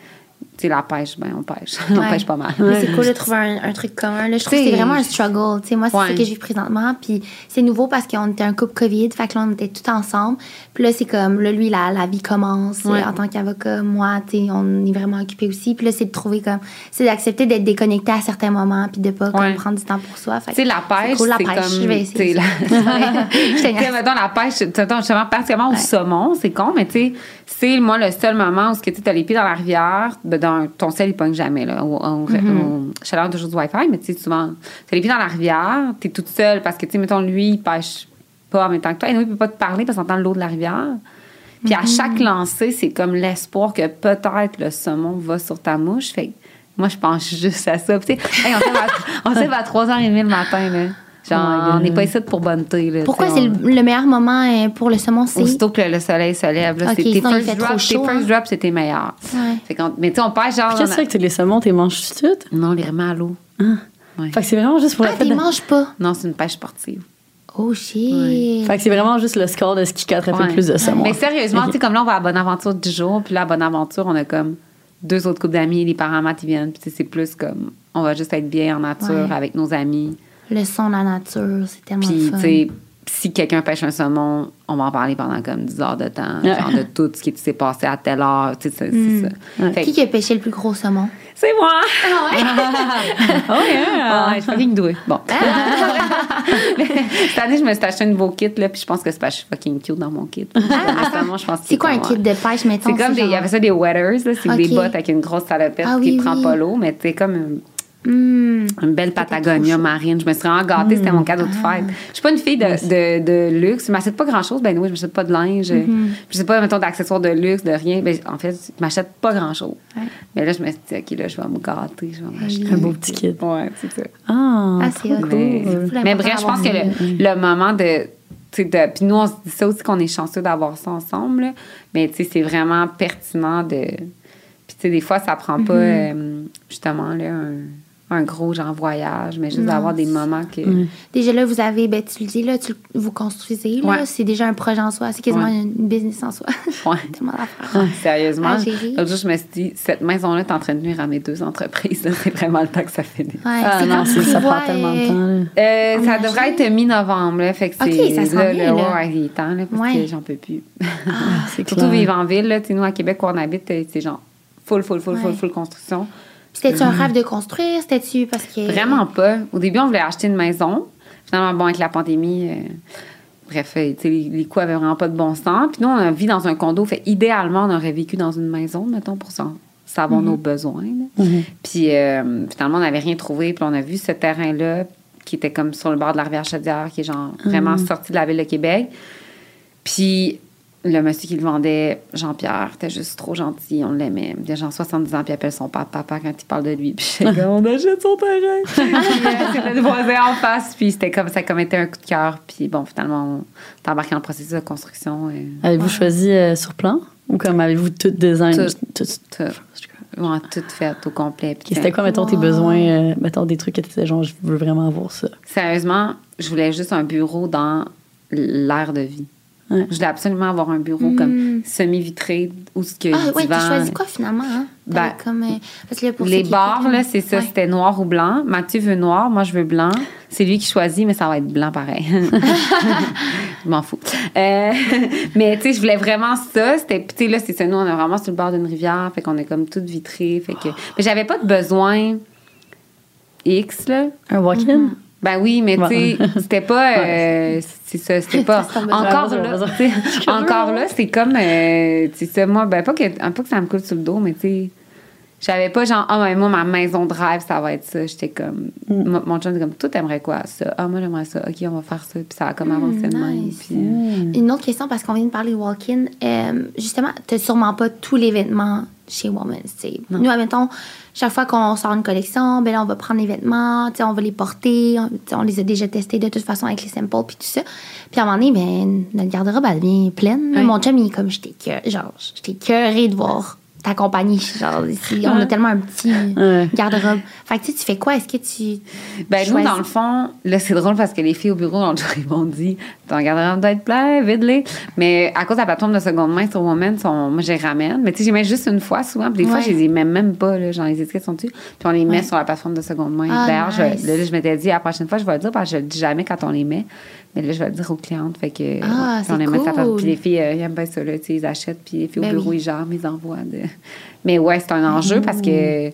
sais, la pêche, ben, on pêche. on pêche pas mal. Mais c'est cool de trouver un, un truc commun. Là, je trouve que T'sais, c'est vraiment un struggle. Tu sais, moi, c'est Ouais. ce que je vis présentement. Puis c'est nouveau parce qu'on était un couple COVID. Fait que là, on était tout ensemble. Puis là, c'est comme, là, lui, la, la vie commence. Ouais. En tant qu'avocat, moi, tu sais, on est vraiment occupés aussi. Puis là, c'est de trouver comme, c'est d'accepter d'être déconnecté à certains moments. Puis de pas comme, Ouais. prendre du temps pour soi. Fait Tu sais, la c'est pêche, cool, la c'est pêche. comme. Je vais tu sais, essayer. la- Je mettons, la pêche, justement, particulièrement au saumon, c'est con, mais tu sais, c'est, moi, le seul moment où tu as les pieds dans la rivière, ben, dans, ton sel, il pogne jamais, là, au, au, Mm-hmm. au chaleur toujours du Wi-Fi, mais tu sais, souvent, tu as les pieds dans la rivière, tu es toute seule parce que, tu sais, mettons, lui, il pêche pas en même temps que toi, et nous, il peut pas te parler parce qu'on entend l'eau de la rivière. Puis Mm-hmm. à chaque lancée, c'est comme l'espoir que peut-être le saumon va sur ta mouche. Fait que moi, je pense juste à ça. Puis, sais, hey, on se lève à- on se lève à 3h30 le matin, là. Genre, Oh on n'est pas ici pour bonneté, là. Pourquoi tu c'est le, le meilleur moment euh, pour le saumon? C'est? Aussitôt que le soleil se lève, là, Ok, c'est tes first fait trop. Tes first hein. drops, c'est tes meilleurs. Ouais. Fait mais tu sais, on pêche genre. Qu'est-ce que c'est que les saumons, t'es manges tout de suite? Non, on les remet à l'eau. Ouais. Fait que c'est vraiment juste pour Ah, la fête. t'es de- manges pas. Non, c'est une pêche sportive. Oh shit. Fait que c'est vraiment juste le score de ce qui catterait Ouais. plus de saumon. Mais sérieusement, tu sais, comme là, on va à Bonaventure 10 jours, puis là, à Bonaventure, on a comme deux autres couples d'amis, les parents ils viennent, puis tu sais, c'est plus comme, on va juste être bien en nature Ouais. avec nos amis. Le son, la nature, c'est tellement Puis, fun. si quelqu'un pêche un saumon, on va en parler pendant comme 10 heures de temps, genre de tout ce qui s'est passé à telle heure. Tu sais, c'est c'est ça. Fait Qui qui a pêché le plus gros saumon? c'est moi! Ah ouais? Oh yeah! je suis fucking douée. Bon. Cette année, je me suis acheté un nouveau kit, là, puis je pense que c'est parce que je suis fucking cute dans mon kit. C'est quoi un kit de pêche, mettons? C'est comme des, il y avait ça des wetters, là, c'est des bottes avec une grosse salopette Ah qui oui, prend pas l'eau, mais c'est comme une, Hmm. une belle Patagonia marine. Je me suis vraiment gâtée, c'était mon cadeau de Ah. fête. Je suis pas une fille de, de, de luxe, je m'achète pas grand chose, ben oui, je m'achète pas de linge, Mm-hmm. je sais pas, mettons, d'accessoires de luxe, de rien. Ben, en fait, je m'achète pas grand chose. Ouais. Mais là, je me suis dit, OK, là, je vais me gâter, je vais m'acheter. Un beau petit kit. Ouais, c'est ça. Ah, Ah, c'est cool. Mais, mais bref, je pense que le, le moment de. puis nous, on se dit ça aussi qu'on est chanceux d'avoir ça ensemble. là. Mais tu sais, c'est vraiment pertinent de. Puis tu sais, des fois, ça prend pas Mm-hmm. euh, justement là, un, un gros genre voyage, mais juste d'avoir des moments que. Déjà là, vous avez, ben, tu le dis, là, tu, vous construisez, là, Ouais. c'est déjà un projet en soi, c'est quasiment Ouais. une business en soi. Ouais. Tellement d'affaires. Sérieusement, Ah, l'autre jour, je me suis dit, cette maison-là est en train de nuire à mes deux entreprises. C'est vraiment le temps que ça finisse. Ouais, Ah non, ça prend tellement de euh, temps. Euh, ça Imagine. devrait être mi-novembre, là. Fait que Ok, c'est ça s'en là, il est temps, là, parce Ouais. que j'en peux plus. Ah, c'est Surtout vivre en ville, là. Tu sais, nous, à Québec, où on habite, euh, c'est genre full, full, full, full, full construction. C'était-tu un rêve de construire? C'était-tu parce que. Vraiment pas. Au début, on voulait acheter une maison. Finalement, bon, avec la pandémie, euh, bref, euh, tu sais, les, les coûts avaient vraiment pas de bon sens. Puis nous, on vit dans un condo. Fait idéalement, on aurait vécu dans une maison, mettons, pour ça, savoir nos besoins. là. Puis euh, finalement, on n'avait rien trouvé. Puis on a vu ce terrain-là qui était comme sur le bord de la rivière Chaudière, qui est genre vraiment sorti de la ville de Québec. Puis le monsieur qui le vendait, Jean-Pierre, était juste trop gentil, on l'aimait. Il a genre 70 ans, puis il appelle son papa, papa quand il parle de lui. Puis comme, on achète son terrain. C'était le voisin en face, puis c'était comme, ça a comme été un coup de cœur. Puis bon, finalement, on est embarqué dans le processus de construction. Et, Avez-vous choisi euh, sur plan? Ou comme avez-vous tout design? Tout. tout- tout, ouais, tout fait au complet. Puis, Ok, C'était quoi, mettons, tes besoins, euh, mettons, des trucs que tu disais, genre, je veux vraiment avoir ça? Sérieusement, je voulais juste un bureau dans l'air de vie. Ouais. Je voulais absolument avoir un bureau comme semi-vitré où ce que Ah, divan- tu choisis quoi finalement? Hein? Ben, comme, euh, parce que là, pour ceux Les écoutent, là, c'est ça, ouais. c'était noir ou blanc. Mathieu veut noir, moi je veux blanc. C'est lui qui choisit, mais ça va être blanc pareil. je m'en fous. Euh, mais tu sais, je voulais vraiment ça. C'était, tu sais, là, c'est ça, nous, on est vraiment sur le bord d'une rivière, fait qu'on est comme toute vitrée. Fait que, mais j'avais pas de besoin X, là. Un walk-in? Ben oui, mais tu sais, c'était pas. euh, c'est ça, c'était pas. Encore là, besoin. tu sais, encore là, c'est comme. euh, tu sais, moi, ben pas que, pas que ça me coule sur le dos, mais tu sais, j'avais pas genre, ah, ben moi, ma maison de rêve, ça va être ça. J'étais comme. Mm. Mon, chum comme, toi, t'aimerais quoi, ça? Ah, moi, j'aimerais ça. OK, on va faire ça. Puis ça a comme avancé de même. nice. Puis, euh, Une autre question, parce qu'on vient de parler de walk-in. Euh, justement, tu n'as sûrement pas tous les vêtements chez Woman's. Nous, admettons, chaque fois qu'on sort une collection, ben là, on va prendre les vêtements, on va les porter. On, on les a déjà testés de toute façon avec les samples puis tout ça. Puis à un moment donné, ben, notre garde-robe, elle devient pleine. Ouais. Mon chum, il est comme, j'étais cœur- genre, j'étais de voir ta compagnie. Genre, ici, on a tellement un petit garde-robe. Fait que tu sais, tu fais quoi? Est-ce que tu. Ben, nous, dans le fond, là, c'est drôle parce que les filles au bureau, jour, ils m'ont dit Ton garde-robe doit être plein, vide-les. Mais à cause de la plateforme de seconde main sur Woman, sont, moi, je les ramène. Mais tu sais, j'y mets juste une fois souvent. Puis des fois, je les ai même, pas, là. Genre, les étiquettes sont dessus. Puis on les met sur la plateforme de seconde main. Ah, D'ailleurs, je- nice. là, je m'étais dit, la prochaine fois, je vais le dire parce que je le dis jamais quand on les met. Mais là, je vais le dire aux clientes. Fait que. Ah, ouais, on cool. Puis les filles, euh, ils aiment bien ça, là. Tu sais, ils achètent. Puis les filles Ben au bureau, oui. ils gèrent mes envois. De... Mais ouais, c'est un enjeu parce que.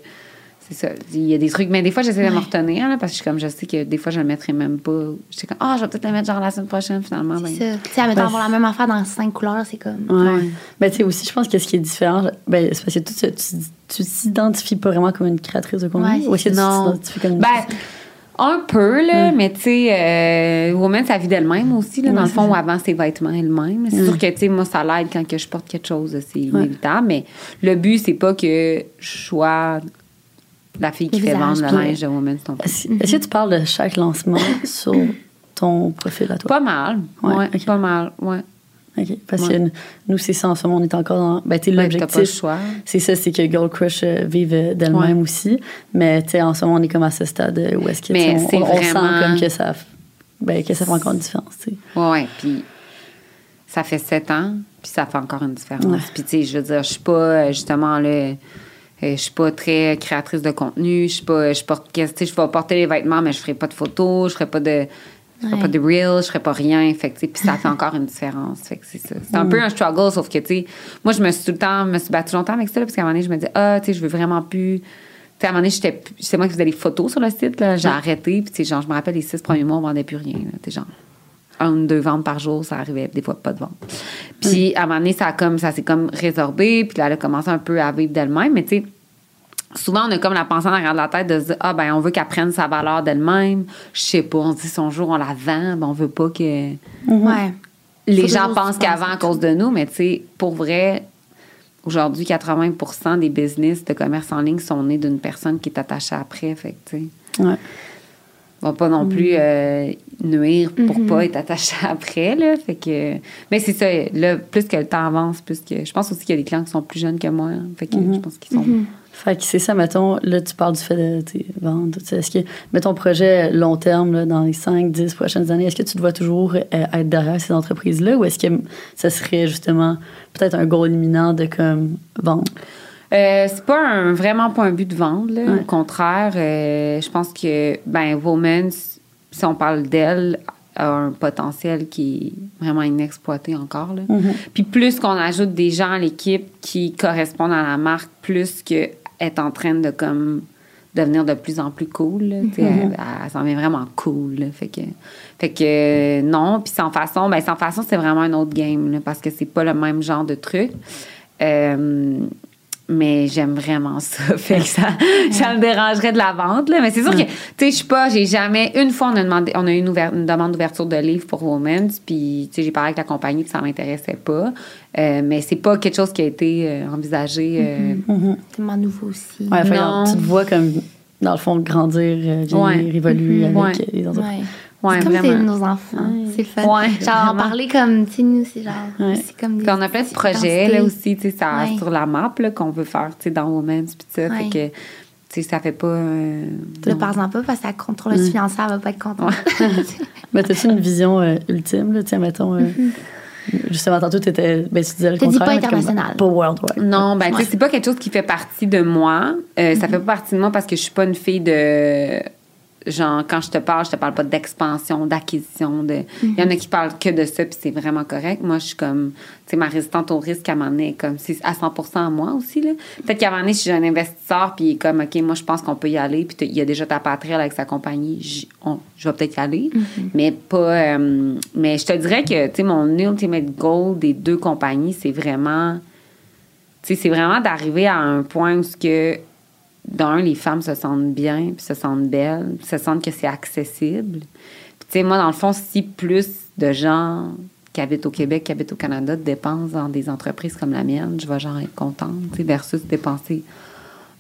C'est ça. Il y a des trucs, mais des fois, j'essaie de me retenir, là, parce que je, suis comme je sais que des fois, je le mettrai même pas. Je suis comme, ah, je vais peut-être le mettre genre la semaine prochaine, finalement. Ben, C'est ça. Tu sais, Ben, avoir la même affaire dans cinq couleurs, c'est comme. Ouais. Ben, tu sais, aussi, je pense que ce qui est différent, ben, c'est parce que tu, tu, tu t'identifies pas vraiment comme une créatrice de contenu. Ouais, ou est-ce que tu t'identifies comme une Ben, un peu, là, mais tu sais, euh, Woman, ça vit d'elle-même aussi, là, dans le fond, avant ses vêtements elle-même. C'est sûr que, tu sais, moi, ça l'aide quand que je porte quelque chose, c'est inévitable, mais le but, c'est pas que je sois la fille qui fait vendre le linge de Woman. c'est ton but. Est-ce que tu parles de chaque lancement sur ton profil à toi? Pas mal. Ouais, pas mal, ouais. OK. Parce Ouais. que nous, c'est ça en ce moment, on est encore dans. Ben, tu Ouais, l'objectif. choix. C'est ça, c'est que Girl Crush euh, vive euh, d'elle-même Ouais. aussi. Mais, tu sais, en ce moment, on est comme à ce stade euh, où est-ce que, Mais on, c'est on- on sent vraiment- comme que ça, ben, que ça fait encore une différence, tu sais. Ouais, ouais. Puis ça fait sept ans, puis ça fait encore une différence. Ouais. Puis tu sais, je veux dire, je suis pas justement là. Je suis pas très créatrice de contenu. Je suis pas. Je porte. Tu sais, je vais porter les vêtements, mais je ferai pas de photos. Je ferai pas de. Je ferais Ouais. pas de reels, je ferais pas rien. Fait que, puis ça fait encore une différence. Fait que c'est ça. C'est un peu un struggle, sauf que, tu sais, moi, je me suis tout le temps, me suis battue longtemps avec ça, là, parce qu'à un moment donné, je me disais, ah, tu sais, je veux vraiment plus. Tu sais, à un moment donné, c'est moi qui faisais les photos sur le site, là. J'ai arrêté, puis, tu sais, genre, je me rappelle, les six premiers mois, on vendait plus rien. Tu genre, un ou deux ventes par jour, ça arrivait, des fois, pas de vente. Puis, à un moment donné, ça, a comme, ça s'est comme résorbé, puis là, elle a commencé un peu à vivre d'elle-même, mais, tu sais, souvent, on a comme la pensée en arrière de la tête de se dire, ah, ben, on veut qu'elle prenne sa valeur d'elle-même. Je sais pas, on se dit, son jour, on la vend, ben, on veut pas que Ouais. les gens pensent se penser qu'avant à cause de nous, mais tu sais, pour vrai, aujourd'hui, 80% des business de commerce en ligne sont nés d'une personne qui est attachée après. Fait que, tu sais, Ouais. va pas non plus euh, nuire pour pas être attaché après, là. Fait que... Mais c'est ça, là, plus que le temps avance, plus que... Je pense aussi qu'il y a des clients qui sont plus jeunes que moi. hein. Fait que je pense qu'ils sont... Fait que c'est ça, mettons, là, tu parles du fait de vendre. Est-ce que, mettons, projet long terme, là, dans les 5, 10 prochaines années, est-ce que tu te vois toujours euh, être derrière ces entreprises-là ou est-ce que ça serait justement peut-être un goal imminent de comme vendre? Euh, c'est pas un, vraiment pas un but de vendre. là. Ouais. Au contraire, euh, je pense que ben Women's, si on parle d'elle, a un potentiel qui est vraiment inexploité encore. là. Puis plus qu'on ajoute des gens à l'équipe qui correspondent à la marque, plus que est en train de comme devenir de plus en plus cool. là. Sais, Elle, elle s'en vient vraiment cool. là. Fait que, fait que euh, non. Puis sans façon, ben sans façon, c'est vraiment un autre game là, parce que c'est pas le même genre de truc. Euh, mais j'aime vraiment ça. Fait que ça, ça me dérangerait de la vente, là. Mais c'est sûr que, tu sais, je suis pas, j'ai jamais, une fois, on a demandé, on a eu une, demande d'ouverture de livre pour Women's, puis, tu sais, j'ai parlé avec la compagnie, puis ça m'intéressait pas. Euh, mais c'est pas quelque chose qui a été euh, envisagé. euh, Tellement nouveau aussi. Ouais, Non. tu te vois comme, dans le fond, grandir, euh, vieillir, Ouais. évoluer avec Ouais. euh, les entreprises. Ouais. Comme vraiment. c'est nos enfants. C'est le fun. Ouais, genre, en parler comme, tu sais, nous, c'est genre. Ouais. C'est comme des. Puis on a plein de projets là aussi, tu sais, ça Ouais. sur la map là, qu'on veut faire, tu sais, dans Women's puis ça, Ouais. fait que tu sais, ça fait pas euh, non. par exemple, pas parce que la contrôleuse financière va pas être contente. Mais t'as-tu une vision euh, ultime, là, tiens, mettons, euh, justement, tantôt, t'étais, ben, tu disais le contraire. pas mais comme, international. Pas worldwide. Non, ben tu sais, Ouais. c'est pas quelque chose qui fait partie de moi. Euh, Ça fait pas partie de moi parce que je suis pas une fille de genre quand je te parle, je te parle pas d'expansion, d'acquisition, de il y en a qui parlent que de ça puis c'est vraiment correct. Moi, je suis comme tu sais ma résistante au risque à un moment donné, comme c'est à 100% à moi aussi là. Peut-être qu'à un moment donné, si j'ai un investisseur puis il est comme OK, moi je pense qu'on peut y aller puis il y a déjà ta patrie avec sa compagnie, on- je vais peut-être y aller, mais pas euh, mais je te dirais que tu sais mon ultimate goal des deux compagnies, c'est vraiment tu sais, c'est vraiment d'arriver à un point où ce que d'un les femmes se sentent bien, puis se sentent belles, puis se sentent que c'est accessible. Puis tu sais moi dans le fond si plus de gens qui habitent au Québec, qui habitent au Canada dépensent dans des entreprises comme la mienne, je vais genre être contente, tu sais versus dépenser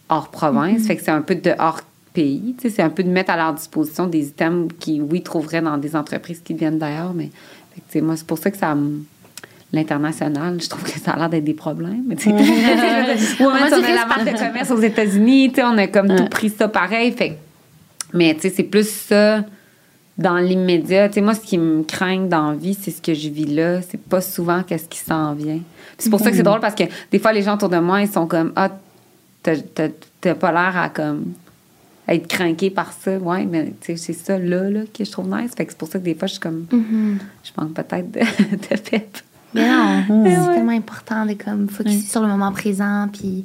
hors province, fait que c'est un peu de hors pays, tu sais c'est un peu de mettre à leur disposition des items qui oui trouveraient dans des entreprises qui viennent d'ailleurs, mais fait que, tu sais moi c'est pour ça que ça me l'international, je trouve que ça a l'air d'être des problèmes. Sais, On Women's, va on a la que marque de commerce aux États-Unis, on a comme tout pris ça pareil. Fait mais c'est plus ça dans l'immédiat. Moi, ce qui me craint dans la vie, c'est ce que je vis là. C'est pas souvent qu'est-ce qui s'en vient. C'est pour ça que c'est drôle parce que des fois, les gens autour de moi, ils sont comme Ah, t'as- pas l'air à comme être craqué par ça. Ouais, mais c'est ça là, là que je trouve nice. Fait que c'est pour ça que des fois, je suis comme. Je manque peut-être de, de pep. Mais non, c'est tellement important de comme focuser sur le moment présent, puis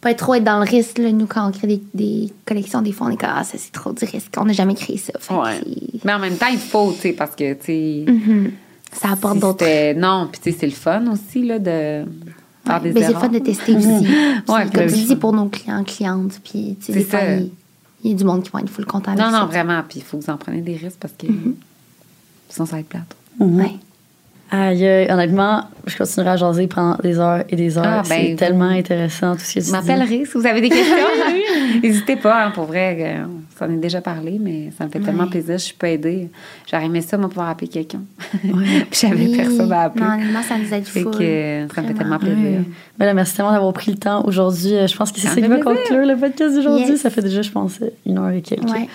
pas être trop être dans le risque. Là, nous, quand on crée des, des collections, des fois, on est comme, ah, ça, c'est trop du risque. On n'a jamais créé ça. Mais en même temps, il faut, tu sais, parce que, tu sais. ça apporte si d'autres. Non, puis tu sais, c'est le fun aussi, là, de faire Ouais, des mais c'est le fun de tester aussi. Ouais, comme tu dis, pour nos clients, clientes, puis tu sais, il y a du monde qui vont être full content avec Non, ça. non, vraiment. Puis il faut que vous en preniez des risques parce que sinon, ça va être plate. Ouais. Aïe, aïe, honnêtement, je continuerai à jaser pendant des heures et des heures. Ah, ben, c'est tellement intéressant tout ce que tu m'appellerez si vous avez des questions. N'hésitez pas, hein, pour vrai. euh, On s'en est déjà parlé, mais ça me fait tellement plaisir. Je suis pas aidée. J'aurais aimé ça, moi, pouvoir appeler quelqu'un. Puis j'avais Oui. personne à appeler. Non, honnêtement, ça nous aide Fait full. que euh, ça me fait tellement plaisir. Ben là, merci tellement d'avoir pris le temps aujourd'hui. Euh, Je pense que c'est Ça qui va conclure le podcast d'aujourd'hui. Yes. Ça fait déjà, je pense, une heure et quelques. Ouais.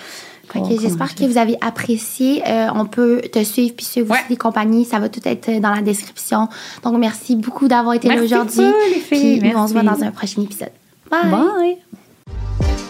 Qu'on J'espère que vous avez apprécié. Euh, on peut te suivre puis suivre Ouais. aussi les compagnies. Ça va tout être dans la description. Donc, merci beaucoup d'avoir été là Merci aujourd'hui. les filles. Puis nous, on se voit Merci. dans un prochain épisode. Bye! Bye!